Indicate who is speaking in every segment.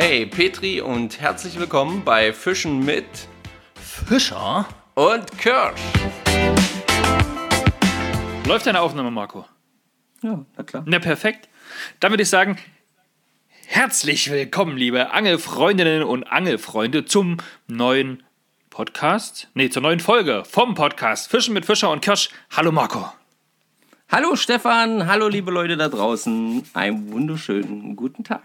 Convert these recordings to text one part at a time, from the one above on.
Speaker 1: Hey Petri und herzlich willkommen bei Fischen mit
Speaker 2: Fischer
Speaker 1: und Kirsch.
Speaker 2: Läuft deine Aufnahme, Marco?
Speaker 3: Ja, na klar.
Speaker 2: Na, perfekt. Dann würde ich sagen, herzlich willkommen, liebe Angelfreundinnen und Angelfreunde, zum neuen Podcast. Nee, zur neuen Folge vom Podcast Fischen mit Fischer und Kirsch. Hallo, Marco.
Speaker 3: Hallo Stefan, hallo liebe Leute da draußen. Einen wunderschönen guten Tag.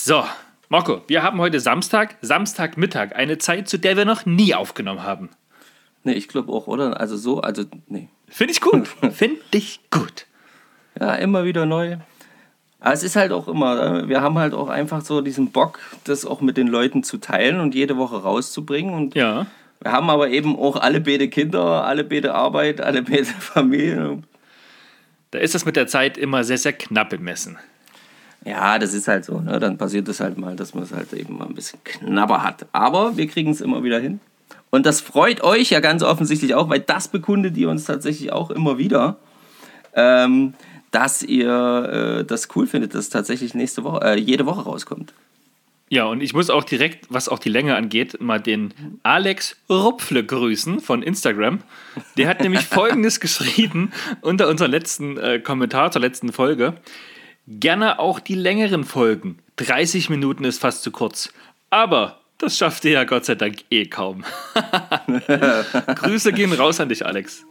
Speaker 2: So, Marco, wir haben heute Samstag, Samstagmittag, eine Zeit, zu der wir noch nie aufgenommen haben.
Speaker 3: Ne, ich glaube auch, oder? Also so, also, nee.
Speaker 2: Finde ich gut. Finde ich gut.
Speaker 3: Ja, immer wieder neu. Aber es ist halt auch immer, äh, wir haben halt auch einfach so diesen Bock, das auch mit den Leuten zu teilen und jede Woche rauszubringen. Und
Speaker 2: Ja.
Speaker 3: wir haben aber eben auch alle beide Kinder, alle beide Arbeit, alle beide Familie.
Speaker 2: Da ist das mit der Zeit immer sehr, sehr knapp bemessen.
Speaker 3: Ja, das ist halt so. Ne? Dann passiert es halt mal, dass man es halt eben mal ein bisschen knapper hat. Aber wir kriegen es immer wieder hin. Und das freut euch ja ganz offensichtlich auch, weil das bekundet ihr uns tatsächlich auch immer wieder, ähm, dass ihr äh, das cool findet, dass tatsächlich nächste Woche, äh, jede Woche rauskommt.
Speaker 2: Ja, und ich muss auch direkt, was auch die Länge angeht, mal den Alex Rupfle grüßen von Instagram. Der hat nämlich Folgendes geschrieben unter unserem letzten äh, Kommentar zur letzten Folge. Gerne auch die längeren Folgen. 30 Minuten ist fast zu kurz. Aber das schafft ihr ja Gott sei Dank eh kaum. Grüße gehen raus an dich, Alex.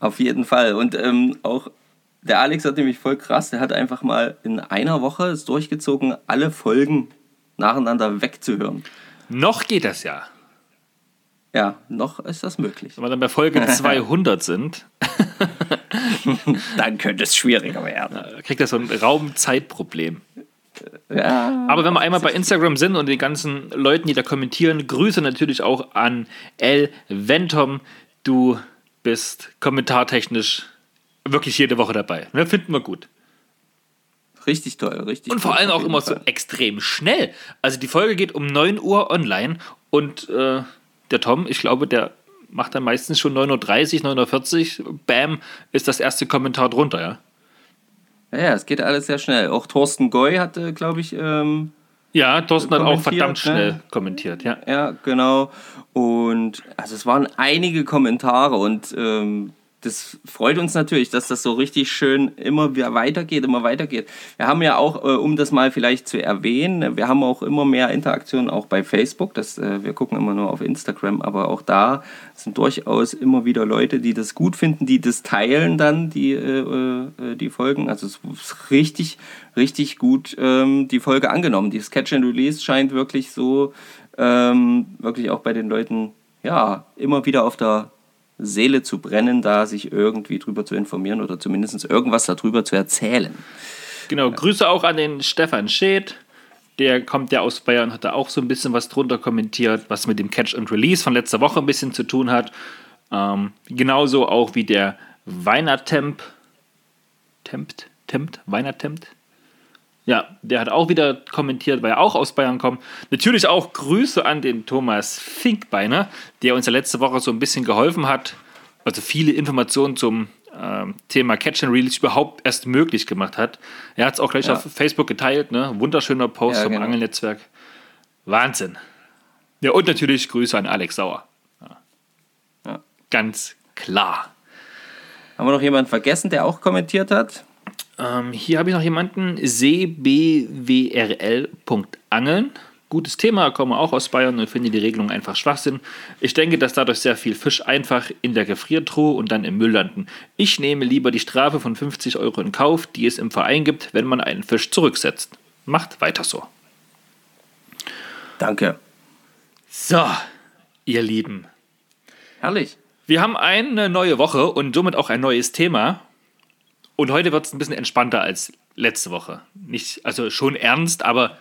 Speaker 3: Auf jeden Fall. Und ähm, auch der Alex hat nämlich voll krass, der hat einfach mal in einer Woche es durchgezogen, alle Folgen nacheinander wegzuhören.
Speaker 2: Noch geht das ja.
Speaker 3: Ja, noch ist das möglich.
Speaker 2: Wenn wir dann bei Folge 200 sind,
Speaker 3: Dann könnte es schwieriger werden.
Speaker 2: kriegt das so ein Raumzeitproblem.
Speaker 3: Ja.
Speaker 2: Aber wenn wir einmal bei Instagram sind und den ganzen Leuten, die da kommentieren, Grüße natürlich auch an El Ventom. Du bist kommentartechnisch wirklich jede Woche dabei. Ne, finden wir gut.
Speaker 3: Richtig toll, richtig
Speaker 2: Und vor allem auch immer so
Speaker 3: Fall.
Speaker 2: extrem schnell. Also die Folge geht um 9 Uhr online und äh, der Tom, ich glaube, der macht dann meistens schon 9.30 Uhr, 9.40 Uhr. Bam, ist das erste Kommentar drunter, ja.
Speaker 3: Ja, es geht alles sehr schnell. Auch Thorsten Goy hatte, glaube ich, ähm,
Speaker 2: Ja, Thorsten hat auch verdammt schnell
Speaker 3: ne?
Speaker 2: kommentiert, ja.
Speaker 3: ja, genau. Und also es waren einige Kommentare und ähm, das freut uns natürlich, dass das so richtig schön immer wieder weitergeht, immer weitergeht. Wir haben ja auch, äh, um das mal vielleicht zu erwähnen, wir haben auch immer mehr Interaktionen auch bei Facebook. Das, äh, wir gucken immer nur auf Instagram, aber auch da sind durchaus immer wieder Leute, die das gut finden, die das teilen dann, die, äh, die Folgen. Also es ist richtig, richtig gut ähm, die Folge angenommen. Die Sketch and Release scheint wirklich so, ähm, wirklich auch bei den Leuten, ja, immer wieder auf der Seele zu brennen, da sich irgendwie drüber zu informieren oder zumindest irgendwas darüber zu erzählen.
Speaker 2: Genau, Grüße auch an den Stefan Scheth. Der kommt ja aus Bayern, hat da auch so ein bisschen was drunter kommentiert, was mit dem Catch and Release von letzter Woche ein bisschen zu tun hat. Ähm, genauso auch wie der Weinertemp. Tempt? Tempt? Weinertempt? Ja, der hat auch wieder kommentiert, weil er auch aus Bayern kommt. Natürlich auch Grüße an den Thomas Finkbeiner, der uns ja letzte Woche so ein bisschen geholfen hat, also viele Informationen zum ähm, Thema Catch and Release überhaupt erst möglich gemacht hat. Er hat es auch gleich
Speaker 3: Ja.
Speaker 2: auf Facebook geteilt, ne? Wunderschöner Post
Speaker 3: Ja,
Speaker 2: vom
Speaker 3: genau.
Speaker 2: Angelnetzwerk. Wahnsinn. Ja, und natürlich Grüße an Alex Sauer. Ja.
Speaker 3: Ja.
Speaker 2: Ganz klar.
Speaker 3: Haben wir noch jemanden vergessen, der auch kommentiert hat?
Speaker 2: Ähm, hier habe ich noch jemanden, cbwrl.angeln. Gutes Thema, komme auch aus Bayern und finde die Regelung einfach Schwachsinn. Ich denke, dass dadurch sehr viel Fisch einfach in der Gefriertruhe und dann im Müll landen. Ich nehme lieber die Strafe von 50 Euro in Kauf, die es im Verein gibt, wenn man einen Fisch zurücksetzt. Macht weiter so.
Speaker 3: Danke.
Speaker 2: So, ihr Lieben.
Speaker 3: Herrlich.
Speaker 2: Wir haben eine neue Woche und somit auch ein neues Thema. Und heute wird es ein bisschen entspannter als letzte Woche. Nicht, also schon ernst, aber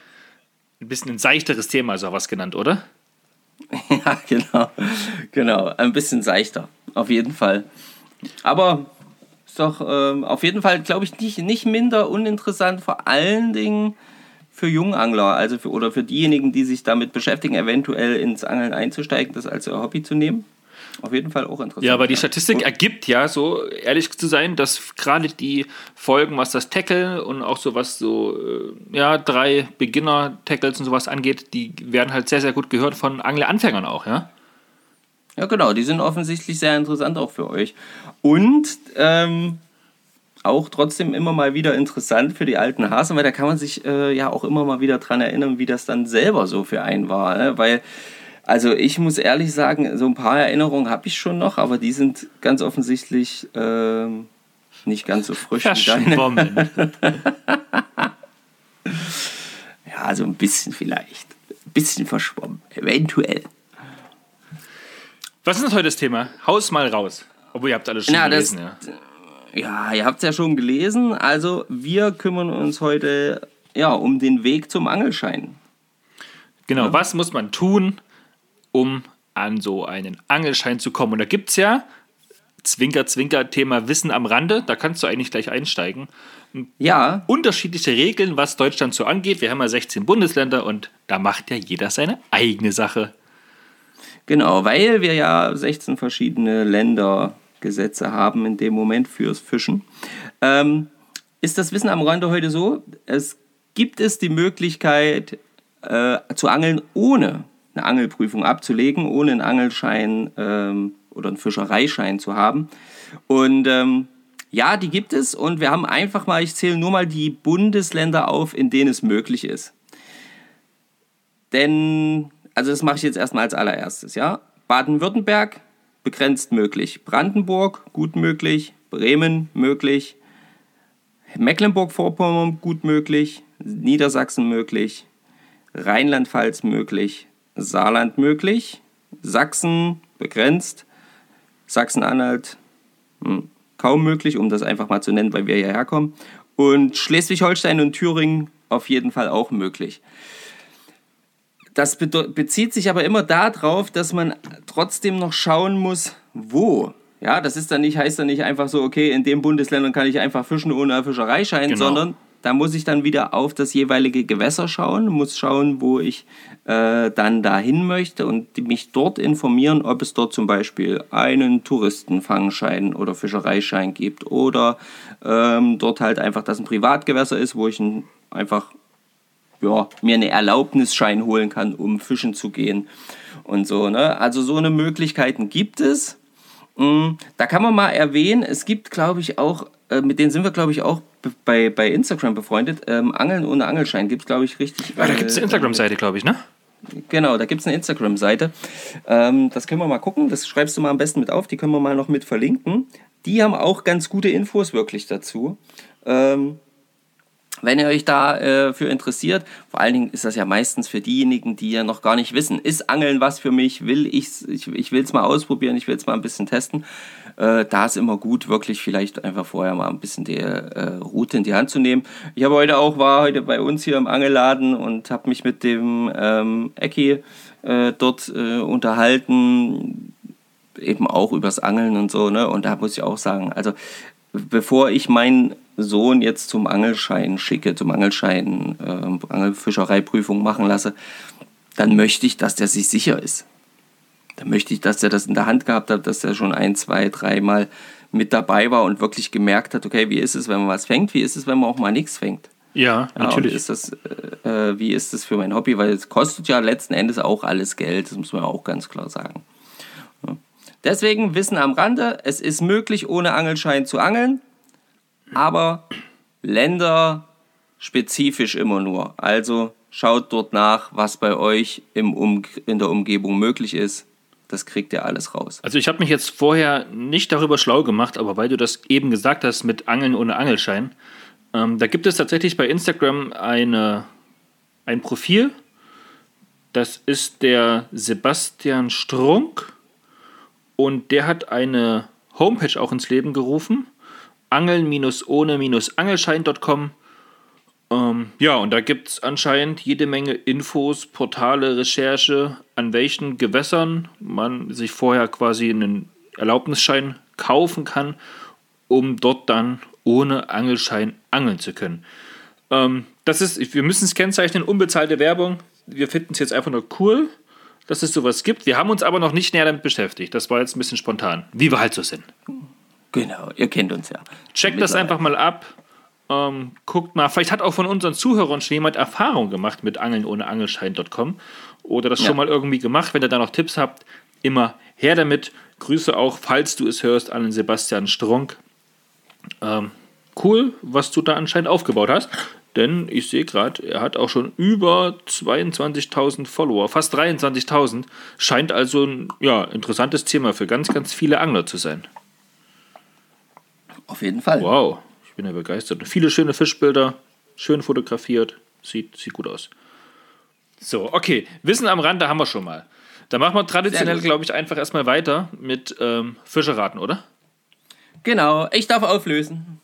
Speaker 2: ein bisschen ein seichteres Thema, so was genannt, oder?
Speaker 3: Ja, genau. Genau. Ein bisschen seichter. Auf jeden Fall. Aber ist doch ähm, auf jeden Fall, glaube ich, nicht, nicht minder uninteressant, vor allen Dingen für Jungangler, also für, oder für diejenigen, die sich damit beschäftigen, eventuell ins Angeln einzusteigen, das als ihr Hobby zu nehmen. Auf jeden Fall auch interessant.
Speaker 2: Ja, aber die Statistik ergibt ja, so ehrlich zu sein, dass gerade die Folgen, was das Tackle und auch so was so, äh, ja, drei Beginner-Tackles und sowas angeht, die werden halt sehr, sehr gut gehört von Angler-Anfängern auch, ja?
Speaker 3: Ja, genau, die sind offensichtlich sehr interessant auch für euch. Und ähm, auch trotzdem immer mal wieder interessant für die alten Hasen, weil da kann man sich äh, ja auch immer mal wieder dran erinnern, wie das dann selber so für einen war. Ne? Weil, also ich muss ehrlich sagen, so ein paar Erinnerungen habe ich schon noch, aber die sind ganz offensichtlich äh, nicht ganz so frisch wie deine. ja, also ein bisschen vielleicht. Ein bisschen verschwommen, eventuell.
Speaker 2: Was ist denn heute das Thema? Haus mal raus. Obwohl, ihr habt alles schon
Speaker 3: Na,
Speaker 2: gelesen,
Speaker 3: das,
Speaker 2: ja.
Speaker 3: Ja, ihr habt es ja schon gelesen. Also wir kümmern uns heute ja, um den Weg zum Angelschein.
Speaker 2: Genau, ja. was muss man tun, um an so einen Angelschein zu kommen? Und da gibt es ja, Zwinker, Zwinker, Thema Wissen am Rande, da kannst du eigentlich gleich einsteigen.
Speaker 3: Ja.
Speaker 2: Unterschiedliche Regeln, was Deutschland so angeht. Wir haben ja 16 Bundesländer und da macht ja jeder seine eigene Sache.
Speaker 3: Genau, weil wir ja 16 verschiedene Länder Gesetze haben in dem Moment fürs Fischen. Ähm, ist das Wissen am Rande heute so? Es gibt es die Möglichkeit äh, zu angeln, ohne eine Angelprüfung abzulegen, ohne einen Angelschein ähm, oder einen Fischereischein zu haben. Und ähm, ja, die gibt es und wir haben einfach mal, ich zähle nur mal die Bundesländer auf, in denen es möglich ist. Denn, also das mache ich jetzt erstmal als allererstes, ja. Baden-Württemberg, begrenzt möglich. Brandenburg gut möglich, Bremen möglich, Mecklenburg-Vorpommern gut möglich, Niedersachsen möglich, Rheinland-Pfalz möglich, Saarland möglich, Sachsen begrenzt, Sachsen-Anhalt hm, kaum möglich, um das einfach mal zu nennen, weil wir hierher kommen. Und Schleswig-Holstein und Thüringen auf jeden Fall auch möglich. Das bezieht sich aber immer darauf, dass man trotzdem noch schauen muss, wo. Ja, das ist dann nicht, heißt dann nicht einfach so, okay, in den Bundesländern kann ich einfach fischen ohne Fischereischein, genau. sondern da muss ich dann wieder auf das jeweilige Gewässer schauen, muss schauen, wo ich äh, dann dahin möchte und mich dort informieren, ob es dort zum Beispiel einen Touristenfangschein oder Fischereischein gibt oder ähm, dort halt einfach, dass ein Privatgewässer ist, wo ich ein, einfach ja, mir eine Erlaubnisschein holen kann, um fischen zu gehen und so. Ne? Also so eine Möglichkeiten gibt es. Mm, da kann man mal erwähnen, es gibt, glaube ich, auch, äh, mit denen sind wir, glaube ich, auch bei, bei Instagram befreundet. Ähm, Angeln ohne Angelschein gibt es, glaube ich, richtig.
Speaker 2: Ja, da gibt es eine Instagram-Seite, glaube ich, ne?
Speaker 3: Genau, da gibt es eine Instagram-Seite. Ähm, das können wir mal gucken. Das schreibst du mal am besten mit auf. Die können wir mal noch mit verlinken. Die haben auch ganz gute Infos wirklich dazu. Ähm, wenn ihr euch da äh, interessiert, vor allen Dingen ist das ja meistens für diejenigen, die ja noch gar nicht wissen, ist Angeln was für mich, will ich's, ich, ich will es mal ausprobieren, ich will es mal ein bisschen testen. Äh, da ist immer gut, wirklich vielleicht einfach vorher mal ein bisschen die äh, Route in die Hand zu nehmen. Ich habe heute auch, war heute bei uns hier im Angelladen und habe mich mit dem ähm, Ecki äh, dort äh, unterhalten, eben auch übers Angeln und so, ne? Und da muss ich auch sagen, also bevor ich meinen Sohn jetzt zum Angelschein schicke, zum Angelschein, äh, Angelfischereiprüfung machen lasse, dann möchte ich, dass der sich sicher ist. Dann möchte ich, dass der das in der Hand gehabt hat, dass der schon ein, zwei, dreimal mit dabei war und wirklich gemerkt hat, okay, wie ist es, wenn man was fängt, wie ist es, wenn man auch mal nichts fängt.
Speaker 2: Ja, ja natürlich.
Speaker 3: Ist das, äh, äh, wie ist das für mein Hobby? Weil es kostet ja letzten Endes auch alles Geld, das muss man auch ganz klar sagen. Ja. Deswegen Wissen am Rande, es ist möglich, ohne Angelschein zu angeln aber länderspezifisch immer nur. Also schaut dort nach, was bei euch im um in der Umgebung möglich ist. Das kriegt ihr alles raus.
Speaker 2: Also ich habe mich jetzt vorher nicht darüber schlau gemacht, aber weil du das eben gesagt hast mit Angeln ohne Angelschein, ähm, da gibt es tatsächlich bei Instagram eine, ein Profil. Das ist der Sebastian Strunk und der hat eine Homepage auch ins Leben gerufen angeln-ohne-angelschein.com. Ähm, ja, und da gibt es anscheinend jede Menge Infos, Portale, Recherche, an welchen Gewässern man sich vorher quasi einen Erlaubnisschein kaufen kann, um dort dann ohne Angelschein angeln zu können. Ähm, das ist, wir müssen es kennzeichnen, unbezahlte Werbung. Wir finden es jetzt einfach nur cool. dass es sowas gibt. Wir haben uns aber noch nicht näher damit beschäftigt. Das war jetzt ein bisschen spontan, wie wir halt so sind.
Speaker 3: Genau, ihr kennt uns ja.
Speaker 2: Checkt das einfach mal ab. Ähm, guckt mal, vielleicht hat auch von unseren Zuhörern schon jemand Erfahrung gemacht mit Angeln ohne Angelschein.com oder das
Speaker 3: Ja.
Speaker 2: schon mal irgendwie gemacht. Wenn ihr da noch Tipps habt, immer her damit. Grüße auch, falls du es hörst, an den Sebastian Stronk. Ähm, cool, was du da anscheinend aufgebaut hast. Denn ich sehe gerade, er hat auch schon über 22.000 Follower, fast 23.000. Scheint also ein ja, interessantes Thema für ganz, ganz viele Angler zu sein.
Speaker 3: Auf jeden Fall.
Speaker 2: Wow, bin ja begeistert. Viele schöne Fischbilder, schön fotografiert, sieht, sieht gut aus. So, okay, Wissen am Rande haben wir schon mal. Da machen wir traditionell, glaube ich, einfach erstmal weiter mit ähm, Fischeraten, oder?
Speaker 3: Genau, ich darf auflösen.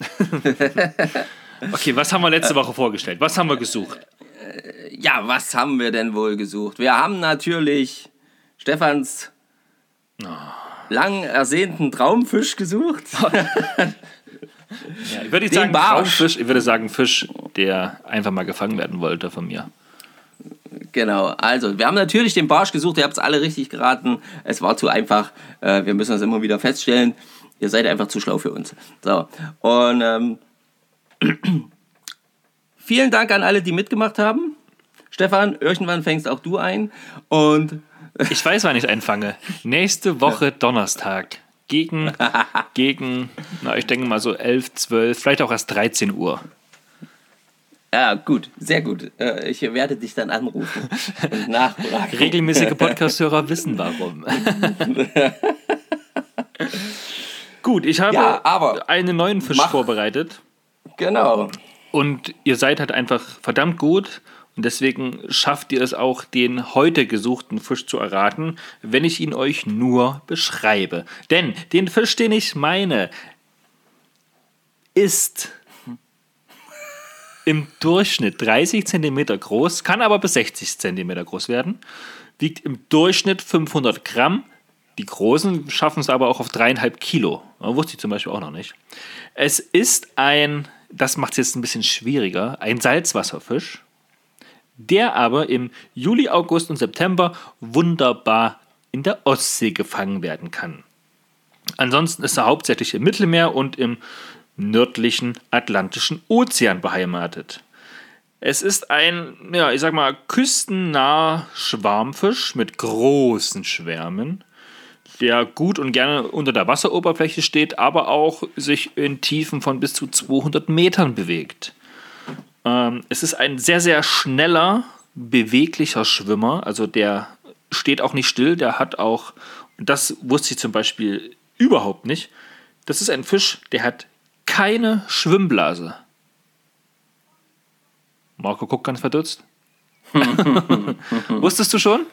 Speaker 2: Okay, was haben wir letzte Woche vorgestellt? Was haben wir gesucht?
Speaker 3: Ja, was haben wir denn wohl gesucht? Wir haben natürlich Stefans lang ersehnten Traumfisch gesucht.
Speaker 2: Ja, ich würde nicht sagen
Speaker 3: Barsch.
Speaker 2: Traumfisch, ich würde sagen Fisch, der einfach mal gefangen werden wollte von mir.
Speaker 3: Genau, also wir haben natürlich den Barsch gesucht, ihr habt es alle richtig geraten. Es war zu einfach, äh, wir müssen das immer wieder feststellen. Ihr seid einfach zu schlau für uns. So, und ähm, vielen Dank an alle, die mitgemacht haben. Stefan, irgendwann fängst auch du ein. Und
Speaker 2: Ich weiß, wann ich einfange. Nächste Woche Donnerstag. Gegen, gegen, na, ich denke mal so 11, 12, vielleicht auch erst 13 Uhr.
Speaker 3: ja, gut, sehr gut. Äh, ich werde dich dann anrufen und nachfragen.
Speaker 2: Regelmäßige Podcast-Hörer wissen warum. Gut, ich habe
Speaker 3: Ja, aber-
Speaker 2: einen neuen Fisch
Speaker 3: Mach.
Speaker 2: vorbereitet
Speaker 3: Genau.
Speaker 2: und ihr seid halt einfach verdammt gut und deswegen schafft ihr es auch, den heute gesuchten Fisch zu erraten, wenn ich ihn euch nur beschreibe. Denn den Fisch, den ich meine, ist im Durchschnitt 30 cm groß, kann aber bis 60 cm groß werden, wiegt im Durchschnitt 500 Gramm. Die Großen schaffen es aber auch auf dreieinhalb Kilo. Das wusste ich zum Beispiel auch noch nicht. Es ist ein, das macht es jetzt ein bisschen schwieriger, ein Salzwasserfisch, der aber im Juli, August und September wunderbar in der Ostsee gefangen werden kann. Ansonsten ist er hauptsächlich im Mittelmeer und im nördlichen Atlantischen Ozean beheimatet. Es ist ein, ja, ich sag mal, küstennaher Schwarmfisch mit großen Schwärmen, der gut und gerne unter der Wasseroberfläche steht, aber auch sich in Tiefen von bis zu 200 Metern bewegt. Ähm, es ist ein sehr, sehr schneller, beweglicher Schwimmer. Also der steht auch nicht still, der hat auch, und das wusste ich zum Beispiel überhaupt nicht, das ist ein Fisch, der hat keine Schwimmblase. Marco guckt ganz verdutzt. Wusstest du schon?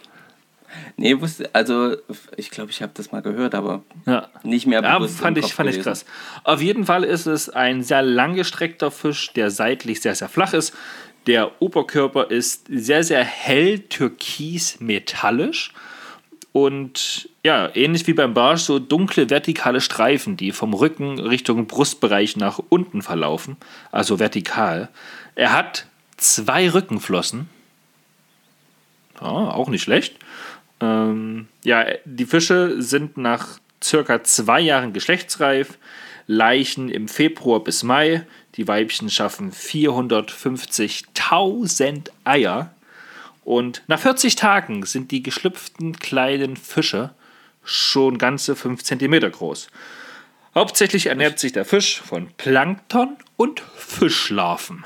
Speaker 3: Nee, wusste, also ich glaube, ich habe das mal gehört, aber
Speaker 2: Ja.
Speaker 3: nicht mehr
Speaker 2: Ja,
Speaker 3: bewusst
Speaker 2: fand
Speaker 3: im
Speaker 2: ich, fand ich krass. Auf jeden Fall ist es ein sehr langgestreckter Fisch, der seitlich sehr, sehr flach ist. Der Oberkörper ist sehr, sehr hell türkis-metallisch und ja, ähnlich wie beim Barsch, so dunkle vertikale Streifen, die vom Rücken Richtung Brustbereich nach unten verlaufen, also vertikal. Er hat zwei Rückenflossen. Ja, auch nicht schlecht. Ähm, ja, die Fische sind nach circa zwei Jahren geschlechtsreif, Leichen im Februar bis Mai. Die Weibchen schaffen 450.000 Eier. Und nach 40 Tagen sind die geschlüpften kleinen Fische schon ganze 5 cm groß. Hauptsächlich ernährt sich der Fisch von Plankton und Fischlarven.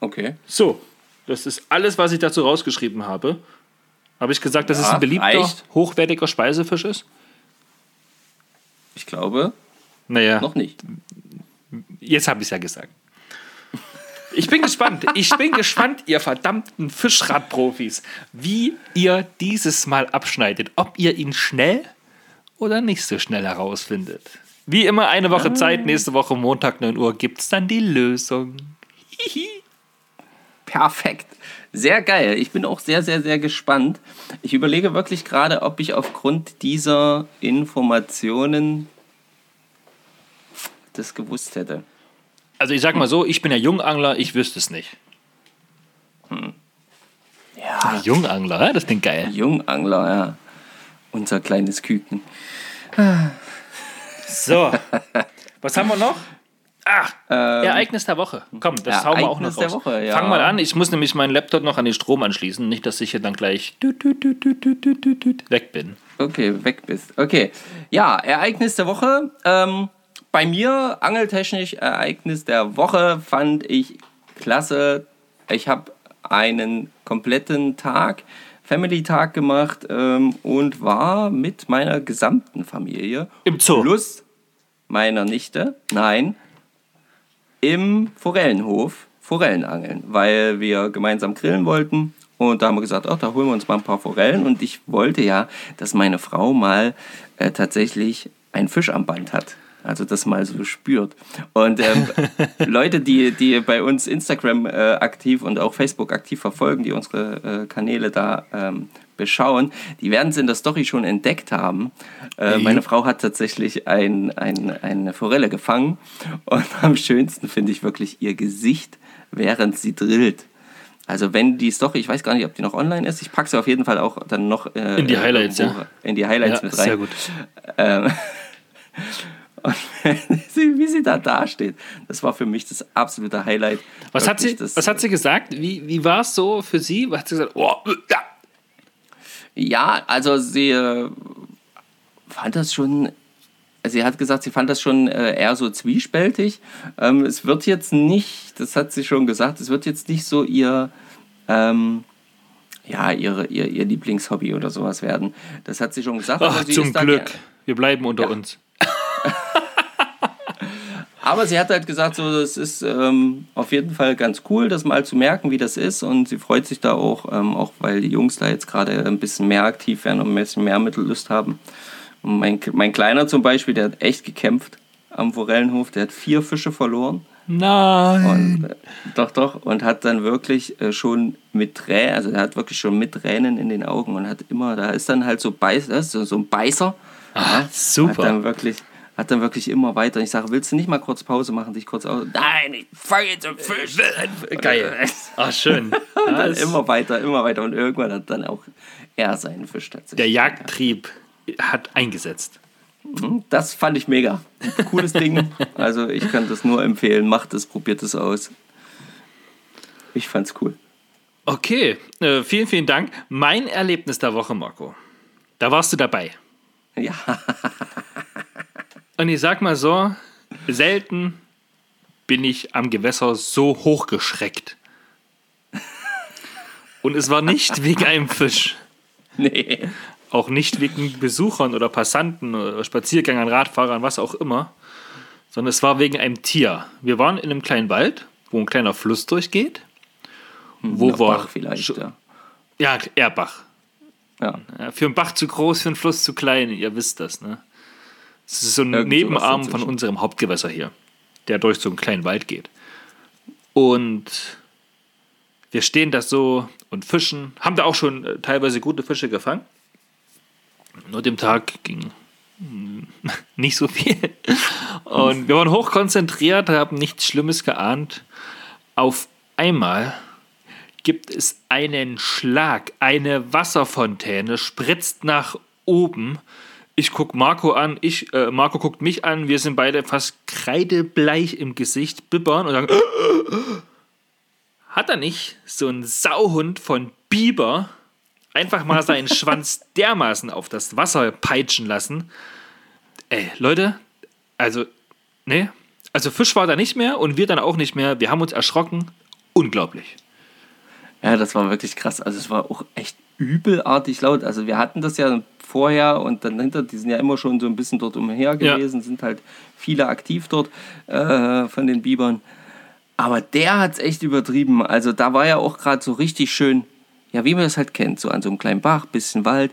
Speaker 3: Okay.
Speaker 2: So, das ist alles, was ich dazu rausgeschrieben habe. Habe ich gesagt, dass es
Speaker 3: Ja,
Speaker 2: ein beliebter,
Speaker 3: reicht.
Speaker 2: hochwertiger Speisefisch ist?
Speaker 3: Ich glaube,
Speaker 2: Naja,
Speaker 3: noch nicht.
Speaker 2: jetzt habe ich es ja gesagt. Ich bin gespannt. Ich bin gespannt, ihr verdammten Fischradprofis, wie ihr dieses Mal abschneidet. Ob ihr ihn schnell oder nicht so schnell herausfindet. Wie immer eine Woche Zeit. Nächste Woche Montag 9 Uhr gibt es dann die Lösung. Hihi.
Speaker 3: Perfekt. Sehr geil. Ich bin auch sehr, sehr, sehr gespannt. Ich überlege wirklich gerade, ob ich aufgrund dieser Informationen das gewusst hätte.
Speaker 2: Also ich sag mal so, ich bin ja Jungangler, ich wüsste es nicht.
Speaker 3: Ja,
Speaker 2: Jungangler, das klingt geil.
Speaker 3: Jungangler, ja. Unser kleines Küken.
Speaker 2: So, was haben wir noch? Ah, ähm, Ereignis der Woche. Komm, das hauen wir auch noch raus.
Speaker 3: Woche, ja.
Speaker 2: Fang mal an, ich muss nämlich meinen Laptop noch an den Strom anschließen, nicht, dass ich hier dann gleich weg bin.
Speaker 3: Okay, weg bist. Okay. Ja, Ereignis der Woche. Ähm, bei mir, angeltechnisch, Ereignis der Woche fand ich klasse. Ich habe einen kompletten Tag, Family-Tag gemacht ähm, und war mit meiner gesamten Familie.
Speaker 2: Im Zoo.
Speaker 3: Plus meiner Nichte. Nein im Forellenhof Forellenangeln, weil wir gemeinsam grillen wollten. Und da haben wir gesagt, ach, da holen wir uns mal ein paar Forellen. Und ich wollte ja, dass meine Frau mal äh, tatsächlich einen Fisch am Band hat. Also das mal so spürt. Und ähm, Leute, die, die bei uns Instagram äh, aktiv und auch Facebook aktiv verfolgen, die unsere äh, Kanäle da ähm, beschauen, die werden es in der Story schon entdeckt haben. Äh, meine Frau hat tatsächlich ein, ein, eine Forelle gefangen. Und am schönsten finde ich wirklich ihr Gesicht, während sie drillt. Also wenn die Story, ich weiß gar nicht, ob die noch online ist, ich packe sie auf jeden Fall auch dann noch äh,
Speaker 2: In die Highlights, ja.
Speaker 3: In die Highlights
Speaker 2: Ja,
Speaker 3: mit rein.
Speaker 2: sehr gut.
Speaker 3: Ähm, und wie sie da dasteht, das war für mich das absolute Highlight.
Speaker 2: Was hat, sie,
Speaker 3: das-
Speaker 2: was hat sie gesagt? Wie, wie war es so für sie? Was hat sie gesagt? Oh, ja.
Speaker 3: Ja, also sie äh, fand das schon. Sie hat gesagt, sie fand das schon äh, eher so zwiespältig. Ähm, es wird jetzt nicht, das hat sie schon gesagt, es wird jetzt nicht so ihr, ähm, ja, ihre, ihr, ihr Lieblingshobby oder sowas werden. Das hat sie schon gesagt.
Speaker 2: Ach, zum Glück. Wir bleiben unter
Speaker 3: Ja.
Speaker 2: uns.
Speaker 3: Aber sie hat halt gesagt, so, das ist ähm, auf jeden Fall ganz cool, das mal zu merken, wie das ist. Und sie freut sich da auch, ähm, auch weil die Jungs da jetzt gerade ein bisschen mehr aktiv werden und ein bisschen mehr Mittellust haben. Und mein, mein Kleiner zum Beispiel, der hat echt gekämpft am Forellenhof. Der hat vier Fische verloren.
Speaker 2: Nein.
Speaker 3: Und, äh, doch, doch. Und hat dann wirklich äh, schon mit Tränen, also er hat wirklich schon mit Tränen in den Augen und hat immer, da ist dann halt so, Beiß, so, so ein Beißer.
Speaker 2: Ah,
Speaker 3: Hat
Speaker 2: super.
Speaker 3: dann wirklich, hat dann wirklich immer weiter. Ich sage, willst du nicht mal kurz Pause machen, dich kurz aus? Nein, ich fange jetzt einen Fisch.
Speaker 2: Geil. Ach, schön.
Speaker 3: Und dann
Speaker 2: es-
Speaker 3: immer weiter, immer weiter. Und irgendwann hat dann auch er seinen Fisch tatsächlich.
Speaker 2: der Jagdtrieb hat eingesetzt.
Speaker 3: Hm, Das fand ich mega. Cooles Ding. Also ich kann das nur empfehlen. Macht es, probiert es aus. Ich fand's cool.
Speaker 2: Okay, äh, vielen, vielen Dank. Mein Erlebnis der Woche, Marco. Da warst du dabei.
Speaker 3: Ja,
Speaker 2: Und ich sag mal so, selten bin ich am Gewässer so hochgeschreckt. Und es war nicht wegen einem Fisch.
Speaker 3: nee.
Speaker 2: Auch nicht wegen Besuchern oder Passanten oder Spaziergängern, Radfahrern, was auch immer. Sondern es war wegen einem Tier. Wir waren in einem kleinen Wald, wo ein kleiner Fluss durchgeht. Wo
Speaker 3: Nach
Speaker 2: war
Speaker 3: Bach vielleicht, ja.
Speaker 2: Ja, Erbach.
Speaker 3: ja.
Speaker 2: Ja, für einen Bach zu groß, für einen Fluss zu klein, ihr wisst das, ne? Es ist so ein
Speaker 3: Irgend
Speaker 2: Nebenarm von unserem Hauptgewässer hier, der durch so einen kleinen Wald geht. Und wir stehen da so und fischen, haben da auch schon äh, teilweise gute Fische gefangen. Nur dem Tag ging mm, nicht so viel. Und wir waren hochkonzentriert, haben nichts Schlimmes geahnt. Auf einmal gibt es einen Schlag, eine Wasserfontäne spritzt nach oben. Ich guck Marco an, ich, äh, Marco guckt mich an, wir sind beide fast kreidebleich im Gesicht, bibbern und sagen, hat er nicht so ein Sauhund von Biber einfach mal seinen Schwanz dermaßen auf das Wasser peitschen lassen? Ey, Leute, also, ne? Also Fisch war da nicht mehr und wir dann auch nicht mehr. Wir haben uns erschrocken. Unglaublich.
Speaker 3: Ja, das war wirklich krass. Also es war auch echt übelartig laut. Also wir hatten das ja vorher und dann hinter, die sind ja immer schon so ein bisschen dort umher
Speaker 2: Ja.
Speaker 3: gewesen, sind halt viele aktiv dort äh, von den Bibern. Aber der hat es echt übertrieben. Also da war ja auch gerade so richtig schön, ja, wie man das halt kennt, so an so einem kleinen Bach, bisschen Wald,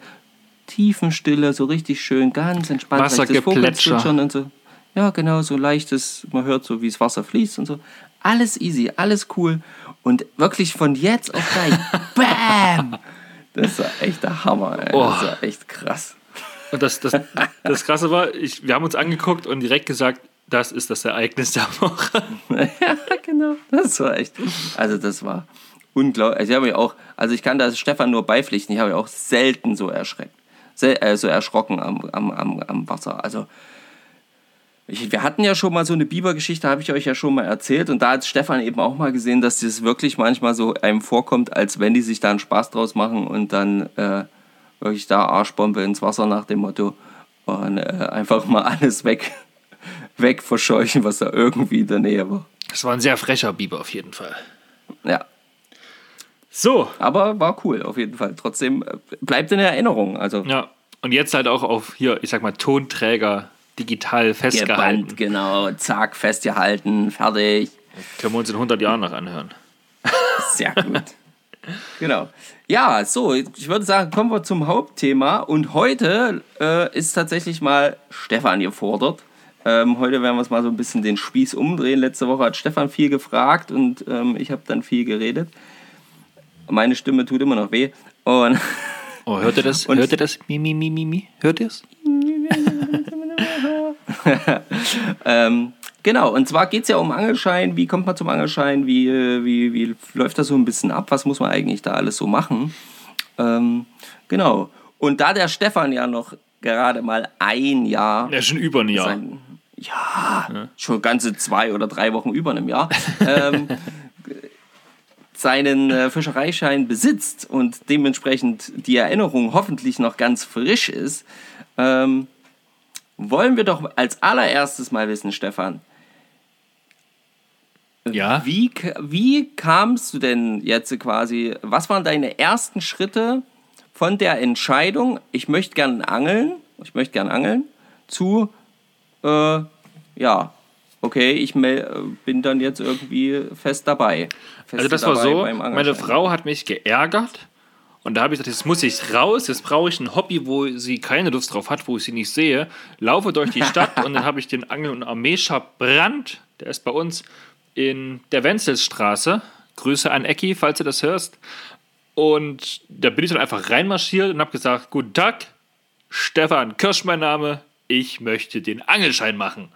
Speaker 3: Tiefenstille, so richtig schön, ganz entspannt. leichtes. Vogelzwitschern und so. Ja, genau, so leichtes, man hört so, wie das Wasser fließt und so. Alles easy, alles cool. Und wirklich von jetzt auf gleich, BAM! Das war echt der Hammer, ey.
Speaker 2: Oh.
Speaker 3: Das war echt krass.
Speaker 2: Und das, das, das Krasse war, ich, wir haben uns angeguckt und direkt gesagt, das ist das Ereignis der Woche.
Speaker 3: ja, genau. Das war echt. Also, das war unglaublich. Also ich habe mich auch, also ich kann da Stefan nur beipflichten, ich habe mich auch selten so erschreckt, sel äh, so erschrocken am, am, am, am Wasser. Also ich, wir hatten ja schon mal so eine Bibergeschichte, habe ich euch ja schon mal erzählt. Und da hat Stefan eben auch mal gesehen, dass das wirklich manchmal so einem vorkommt, als wenn die sich da einen Spaß draus machen und dann äh, wirklich da Arschbombe ins Wasser nach dem Motto und äh, einfach mal alles weg, weg verscheuchen, was da irgendwie in der Nähe war.
Speaker 2: Das war ein sehr frecher Biber auf jeden Fall.
Speaker 3: Ja,
Speaker 2: So,
Speaker 3: aber war cool auf jeden Fall. Trotzdem äh, bleibt in Erinnerung. Also
Speaker 2: ja. Und jetzt halt auch auf hier, ich sag mal, Tonträger digital festgehalten.
Speaker 3: gebannt, genau, zack, festgehalten, fertig.
Speaker 2: Können wir uns in 100 Jahren noch anhören.
Speaker 3: Sehr gut. genau. Ja, so, ich würde sagen, kommen wir zum Hauptthema. Und heute äh, ist tatsächlich mal Stefan gefordert. Ähm, heute werden wir es mal so ein bisschen den Spieß umdrehen. Letzte Woche hat Stefan viel gefragt und ähm, ich habe dann viel geredet. Meine Stimme tut immer noch weh. Und
Speaker 2: Oh, hört ihr das?
Speaker 3: Und-
Speaker 2: hört ihr das? Mi, mi, mi, mi, mi. Hört ihr es?
Speaker 3: Ähm, genau, und zwar geht es ja um Angelschein. Wie kommt man zum Angelschein? Wie, äh, wie, wie läuft das so ein bisschen ab? Was muss man eigentlich da alles so machen? Ähm, genau. Und da der Stefan ja noch gerade mal ein Jahr.
Speaker 2: Ja, schon über ein Jahr.
Speaker 3: Sein, ja, schon ganze zwei oder drei Wochen über einem Jahr. ähm, seinen äh, Fischereischein besitzt und dementsprechend die Erinnerung hoffentlich noch ganz frisch ist, ähm, wollen wir doch als allererstes mal wissen, Stefan,
Speaker 2: Ja.
Speaker 3: wie, wie kamst du denn jetzt quasi, was waren deine ersten Schritte von der Entscheidung, ich möchte gern angeln, ich möchte gern angeln, zu, äh, ja, okay, ich bin dann jetzt irgendwie fest dabei. Fest
Speaker 2: Also das war so, meine. Frau hat mich geärgert und da habe ich gesagt, jetzt muss ich raus, jetzt brauche ich ein Hobby, wo sie keine Lust drauf hat, wo ich sie nicht sehe. Laufe durch die Stadt und dann habe ich den Angel- und Armeeshop Brand, der ist bei uns in der Wenzelsstraße. Grüße an Ecki, falls du das hörst. Und da bin ich dann einfach reinmarschiert und habe gesagt, guten Tag, Stefan Kirsch mein Name, ich möchte den Angelschein machen.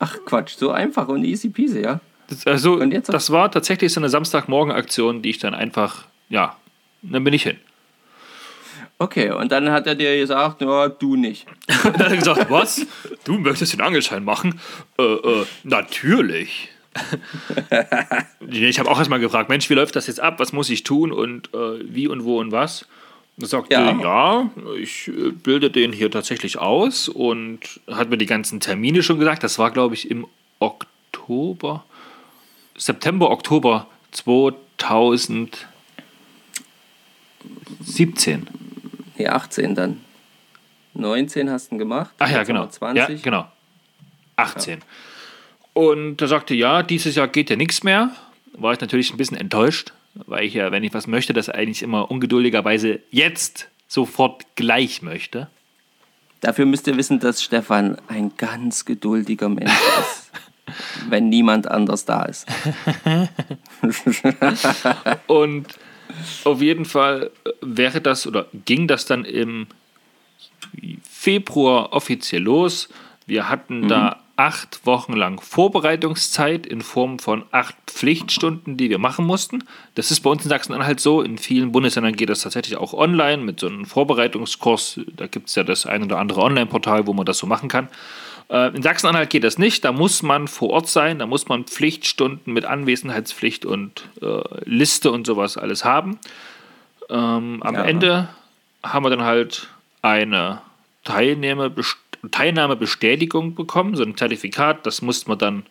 Speaker 3: Ach Quatsch, so einfach und easy peasy, ja?
Speaker 2: Das, also,
Speaker 3: Und jetzt?
Speaker 2: das war tatsächlich so eine Samstagmorgen-Aktion, die ich dann einfach, ja, dann bin ich hin.
Speaker 3: Okay, und dann hat er dir gesagt, ja, du nicht.
Speaker 2: Und dann hat er gesagt, was? Du möchtest den Angelschein machen? Äh, äh, natürlich. ich habe auch erstmal gefragt, Mensch, wie läuft das jetzt ab? Was muss ich tun und äh, wie und wo und was? Und er sagte,
Speaker 3: Ja.
Speaker 2: ja. ich äh, bilde den hier tatsächlich aus und hat mir die ganzen Termine schon gesagt. Das war, glaube ich, im Oktober, September, Oktober 2017.
Speaker 3: Nee, 18 dann. 19 hast du ihn gemacht.
Speaker 2: Ach ja, genau.
Speaker 3: wir 20.
Speaker 2: Ja, genau. 18. Und er sagte, ja, dieses Jahr geht ja nichts mehr. War ich natürlich ein bisschen enttäuscht, weil ich ja, wenn ich was möchte, das eigentlich immer ungeduldigerweise jetzt sofort gleich möchte.
Speaker 3: Dafür müsst ihr wissen, dass Stefan ein ganz geduldiger Mensch ist. wenn niemand anders da ist.
Speaker 2: Und auf jeden Fall äh, wäre das oder ging das dann im Februar offiziell los. Wir hatten da acht Wochen lang Vorbereitungszeit in Form von acht Pflichtstunden, die wir machen mussten. Das ist bei uns in Sachsen-Anhalt so. In vielen Bundesländern geht das tatsächlich auch online mit so einem Vorbereitungskurs. Da gibt es ja das ein oder andere Online-Portal, wo man das so machen kann. Äh, In Sachsen-Anhalt geht das nicht. Da muss man vor Ort sein. Da muss man Pflichtstunden mit Anwesenheitspflicht und äh, Liste und sowas alles haben. Ähm, am
Speaker 3: Ja.
Speaker 2: Ende haben wir dann halt eine Teilnahmebest Teilnahmebestätigung bekommen, so ein Zertifikat. Das musste man dann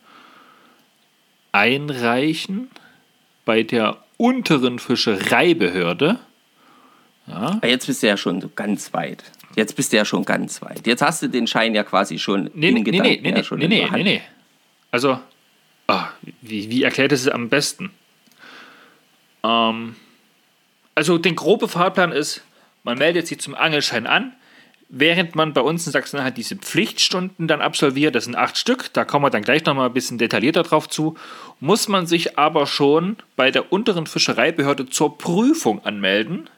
Speaker 2: einreichen bei der unteren Fischereibehörde.
Speaker 3: Aber jetzt bist du ja schon so ganz weit. Jetzt bist du ja schon ganz weit. Jetzt hast du den Schein ja quasi schon
Speaker 2: Nee,
Speaker 3: in
Speaker 2: nee,
Speaker 3: Gedanken
Speaker 2: nee, nee,
Speaker 3: ja schon
Speaker 2: nee, nee, nee, nee. Also, ah, wie, wie erklärt es am besten? Ähm, also, der grobe Fahrplan ist, man meldet sich zum Angelschein an, während man bei uns in Sachsen-Anhalt diese Pflichtstunden dann absolviert, das sind acht Stück, da kommen wir dann gleich nochmal ein bisschen detaillierter drauf zu, muss man sich aber schon bei der unteren Fischereibehörde zur Prüfung anmelden.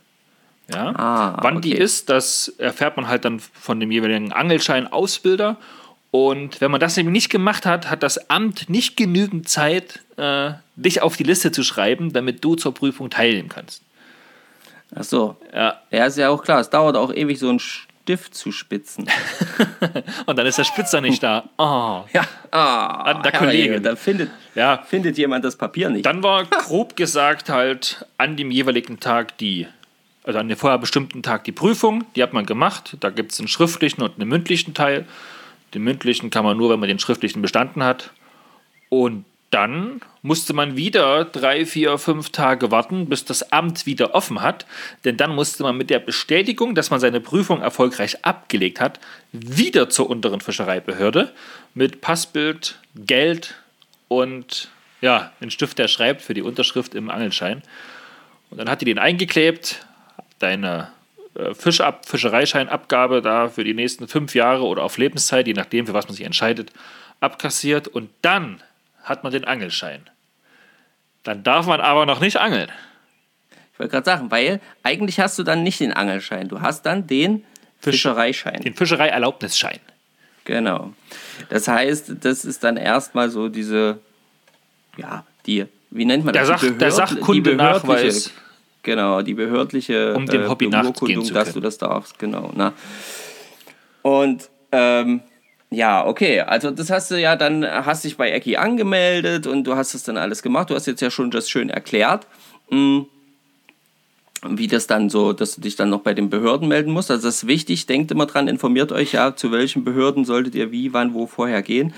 Speaker 2: Ja.
Speaker 3: Ah,
Speaker 2: Wann die
Speaker 3: okay.
Speaker 2: ist, das erfährt man halt dann von dem jeweiligen Angelschein-Ausbilder. Und wenn man das nämlich nicht gemacht hat, hat das Amt nicht genügend Zeit, äh, dich auf die Liste zu schreiben, damit du zur Prüfung teilnehmen kannst.
Speaker 3: Ach so.
Speaker 2: Ja.
Speaker 3: Ja, ist ja auch klar. Es dauert auch ewig, so einen Stift zu spitzen.
Speaker 2: Und dann ist der Spitzer nicht da. Oh.
Speaker 3: Ja. Ah,
Speaker 2: An der
Speaker 3: herrje,
Speaker 2: Kollegin.
Speaker 3: Da findet,
Speaker 2: Ja,
Speaker 3: findet jemand das Papier nicht.
Speaker 2: Dann war grob gesagt halt an dem jeweiligen Tag die, also an dem vorher bestimmten Tag die Prüfung, die hat man gemacht. Da gibt es einen schriftlichen und einen mündlichen Teil. Den mündlichen kann man nur, wenn man den schriftlichen bestanden hat. Und dann musste man wieder drei, vier, fünf Tage warten, bis das Amt wieder offen hat. Denn dann musste man mit der Bestätigung, dass man seine Prüfung erfolgreich abgelegt hat, wieder zur unteren Fischereibehörde mit Passbild, Geld und ja, den Stift, der schreibt für die Unterschrift im Angelschein. Und dann hat die den eingeklebt, deine äh, Fischab Fischereischeinabgabe da für die nächsten fünf Jahre oder auf Lebenszeit, je nachdem, für was man sich entscheidet, abkassiert und dann hat man den Angelschein. Dann darf man aber noch nicht angeln.
Speaker 3: Ich wollte gerade sagen, weil eigentlich hast du dann nicht den Angelschein. Du hast dann den
Speaker 2: Fisch-
Speaker 3: Fischereischein.
Speaker 2: Den Fischereierlaubnisschein.
Speaker 3: Genau. Das heißt, das ist dann erstmal so diese, ja, die, wie nennt man
Speaker 2: Der
Speaker 3: das? Die
Speaker 2: Sach- der
Speaker 3: Behörd-
Speaker 2: Sachkundenachweis.
Speaker 3: Genau, die behördliche
Speaker 2: Um dem Hobby nachgehen
Speaker 3: Beurkundung, dass
Speaker 2: können.
Speaker 3: du das darfst, genau. Na. Und ähm, ja, okay, also das hast du ja dann, hast dich bei Ecki angemeldet und du hast das dann alles gemacht. Du hast jetzt ja schon das schön erklärt. Mm, wie das dann so, dass du dich dann noch bei den Behörden melden musst. Also das ist wichtig, denkt immer dran, informiert euch ja, zu welchen Behörden solltet ihr wie, wann, wo vorher gehen.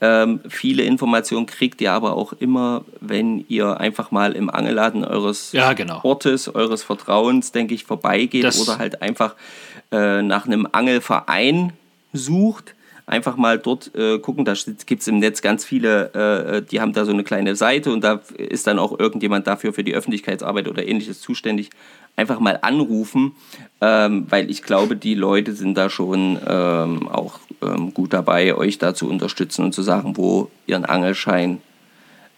Speaker 3: Ähm, viele Informationen kriegt ihr aber auch immer, wenn ihr einfach mal im Angelladen eures
Speaker 2: Ja, genau.
Speaker 3: Ortes, eures Vertrauens, denke ich, vorbeigeht
Speaker 2: Das-
Speaker 3: oder halt einfach äh, nach einem Angelverein sucht. Einfach mal dort äh, gucken, da gibt es im Netz ganz viele, äh, die haben da so eine kleine Seite und da ist dann auch irgendjemand dafür für die Öffentlichkeitsarbeit oder ähnliches zuständig. Einfach mal anrufen, ähm, weil ich glaube, die Leute sind da schon ähm, auch ähm, gut dabei, euch da zu unterstützen und zu sagen, wo ihr einen Angelschein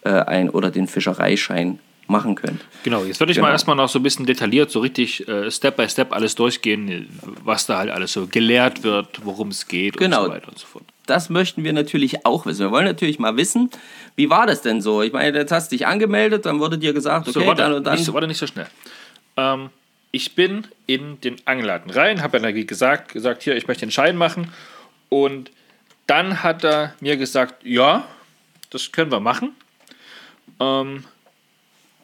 Speaker 3: äh, ein oder den Fischereischein machen könnt.
Speaker 2: Genau, jetzt würde ich
Speaker 3: Genau.
Speaker 2: mal erstmal noch so ein bisschen detailliert, so richtig äh, Step by Step alles durchgehen, was da halt alles so gelehrt wird, worum es geht
Speaker 3: Genau.
Speaker 2: und so weiter und so fort.
Speaker 3: Das möchten wir natürlich auch wissen. Wir wollen natürlich mal wissen, wie war das denn so? Ich meine, jetzt hast du dich angemeldet, dann wurde dir gesagt, okay,
Speaker 2: so, warte,
Speaker 3: dann und dann.
Speaker 2: Nicht so, warte nicht so schnell. Ähm, ich bin in den Angelladen rein, habe ja gesagt, gesagt, hier, ich möchte den Schein machen. Und dann hat er mir gesagt, ja, das können wir machen. Ähm,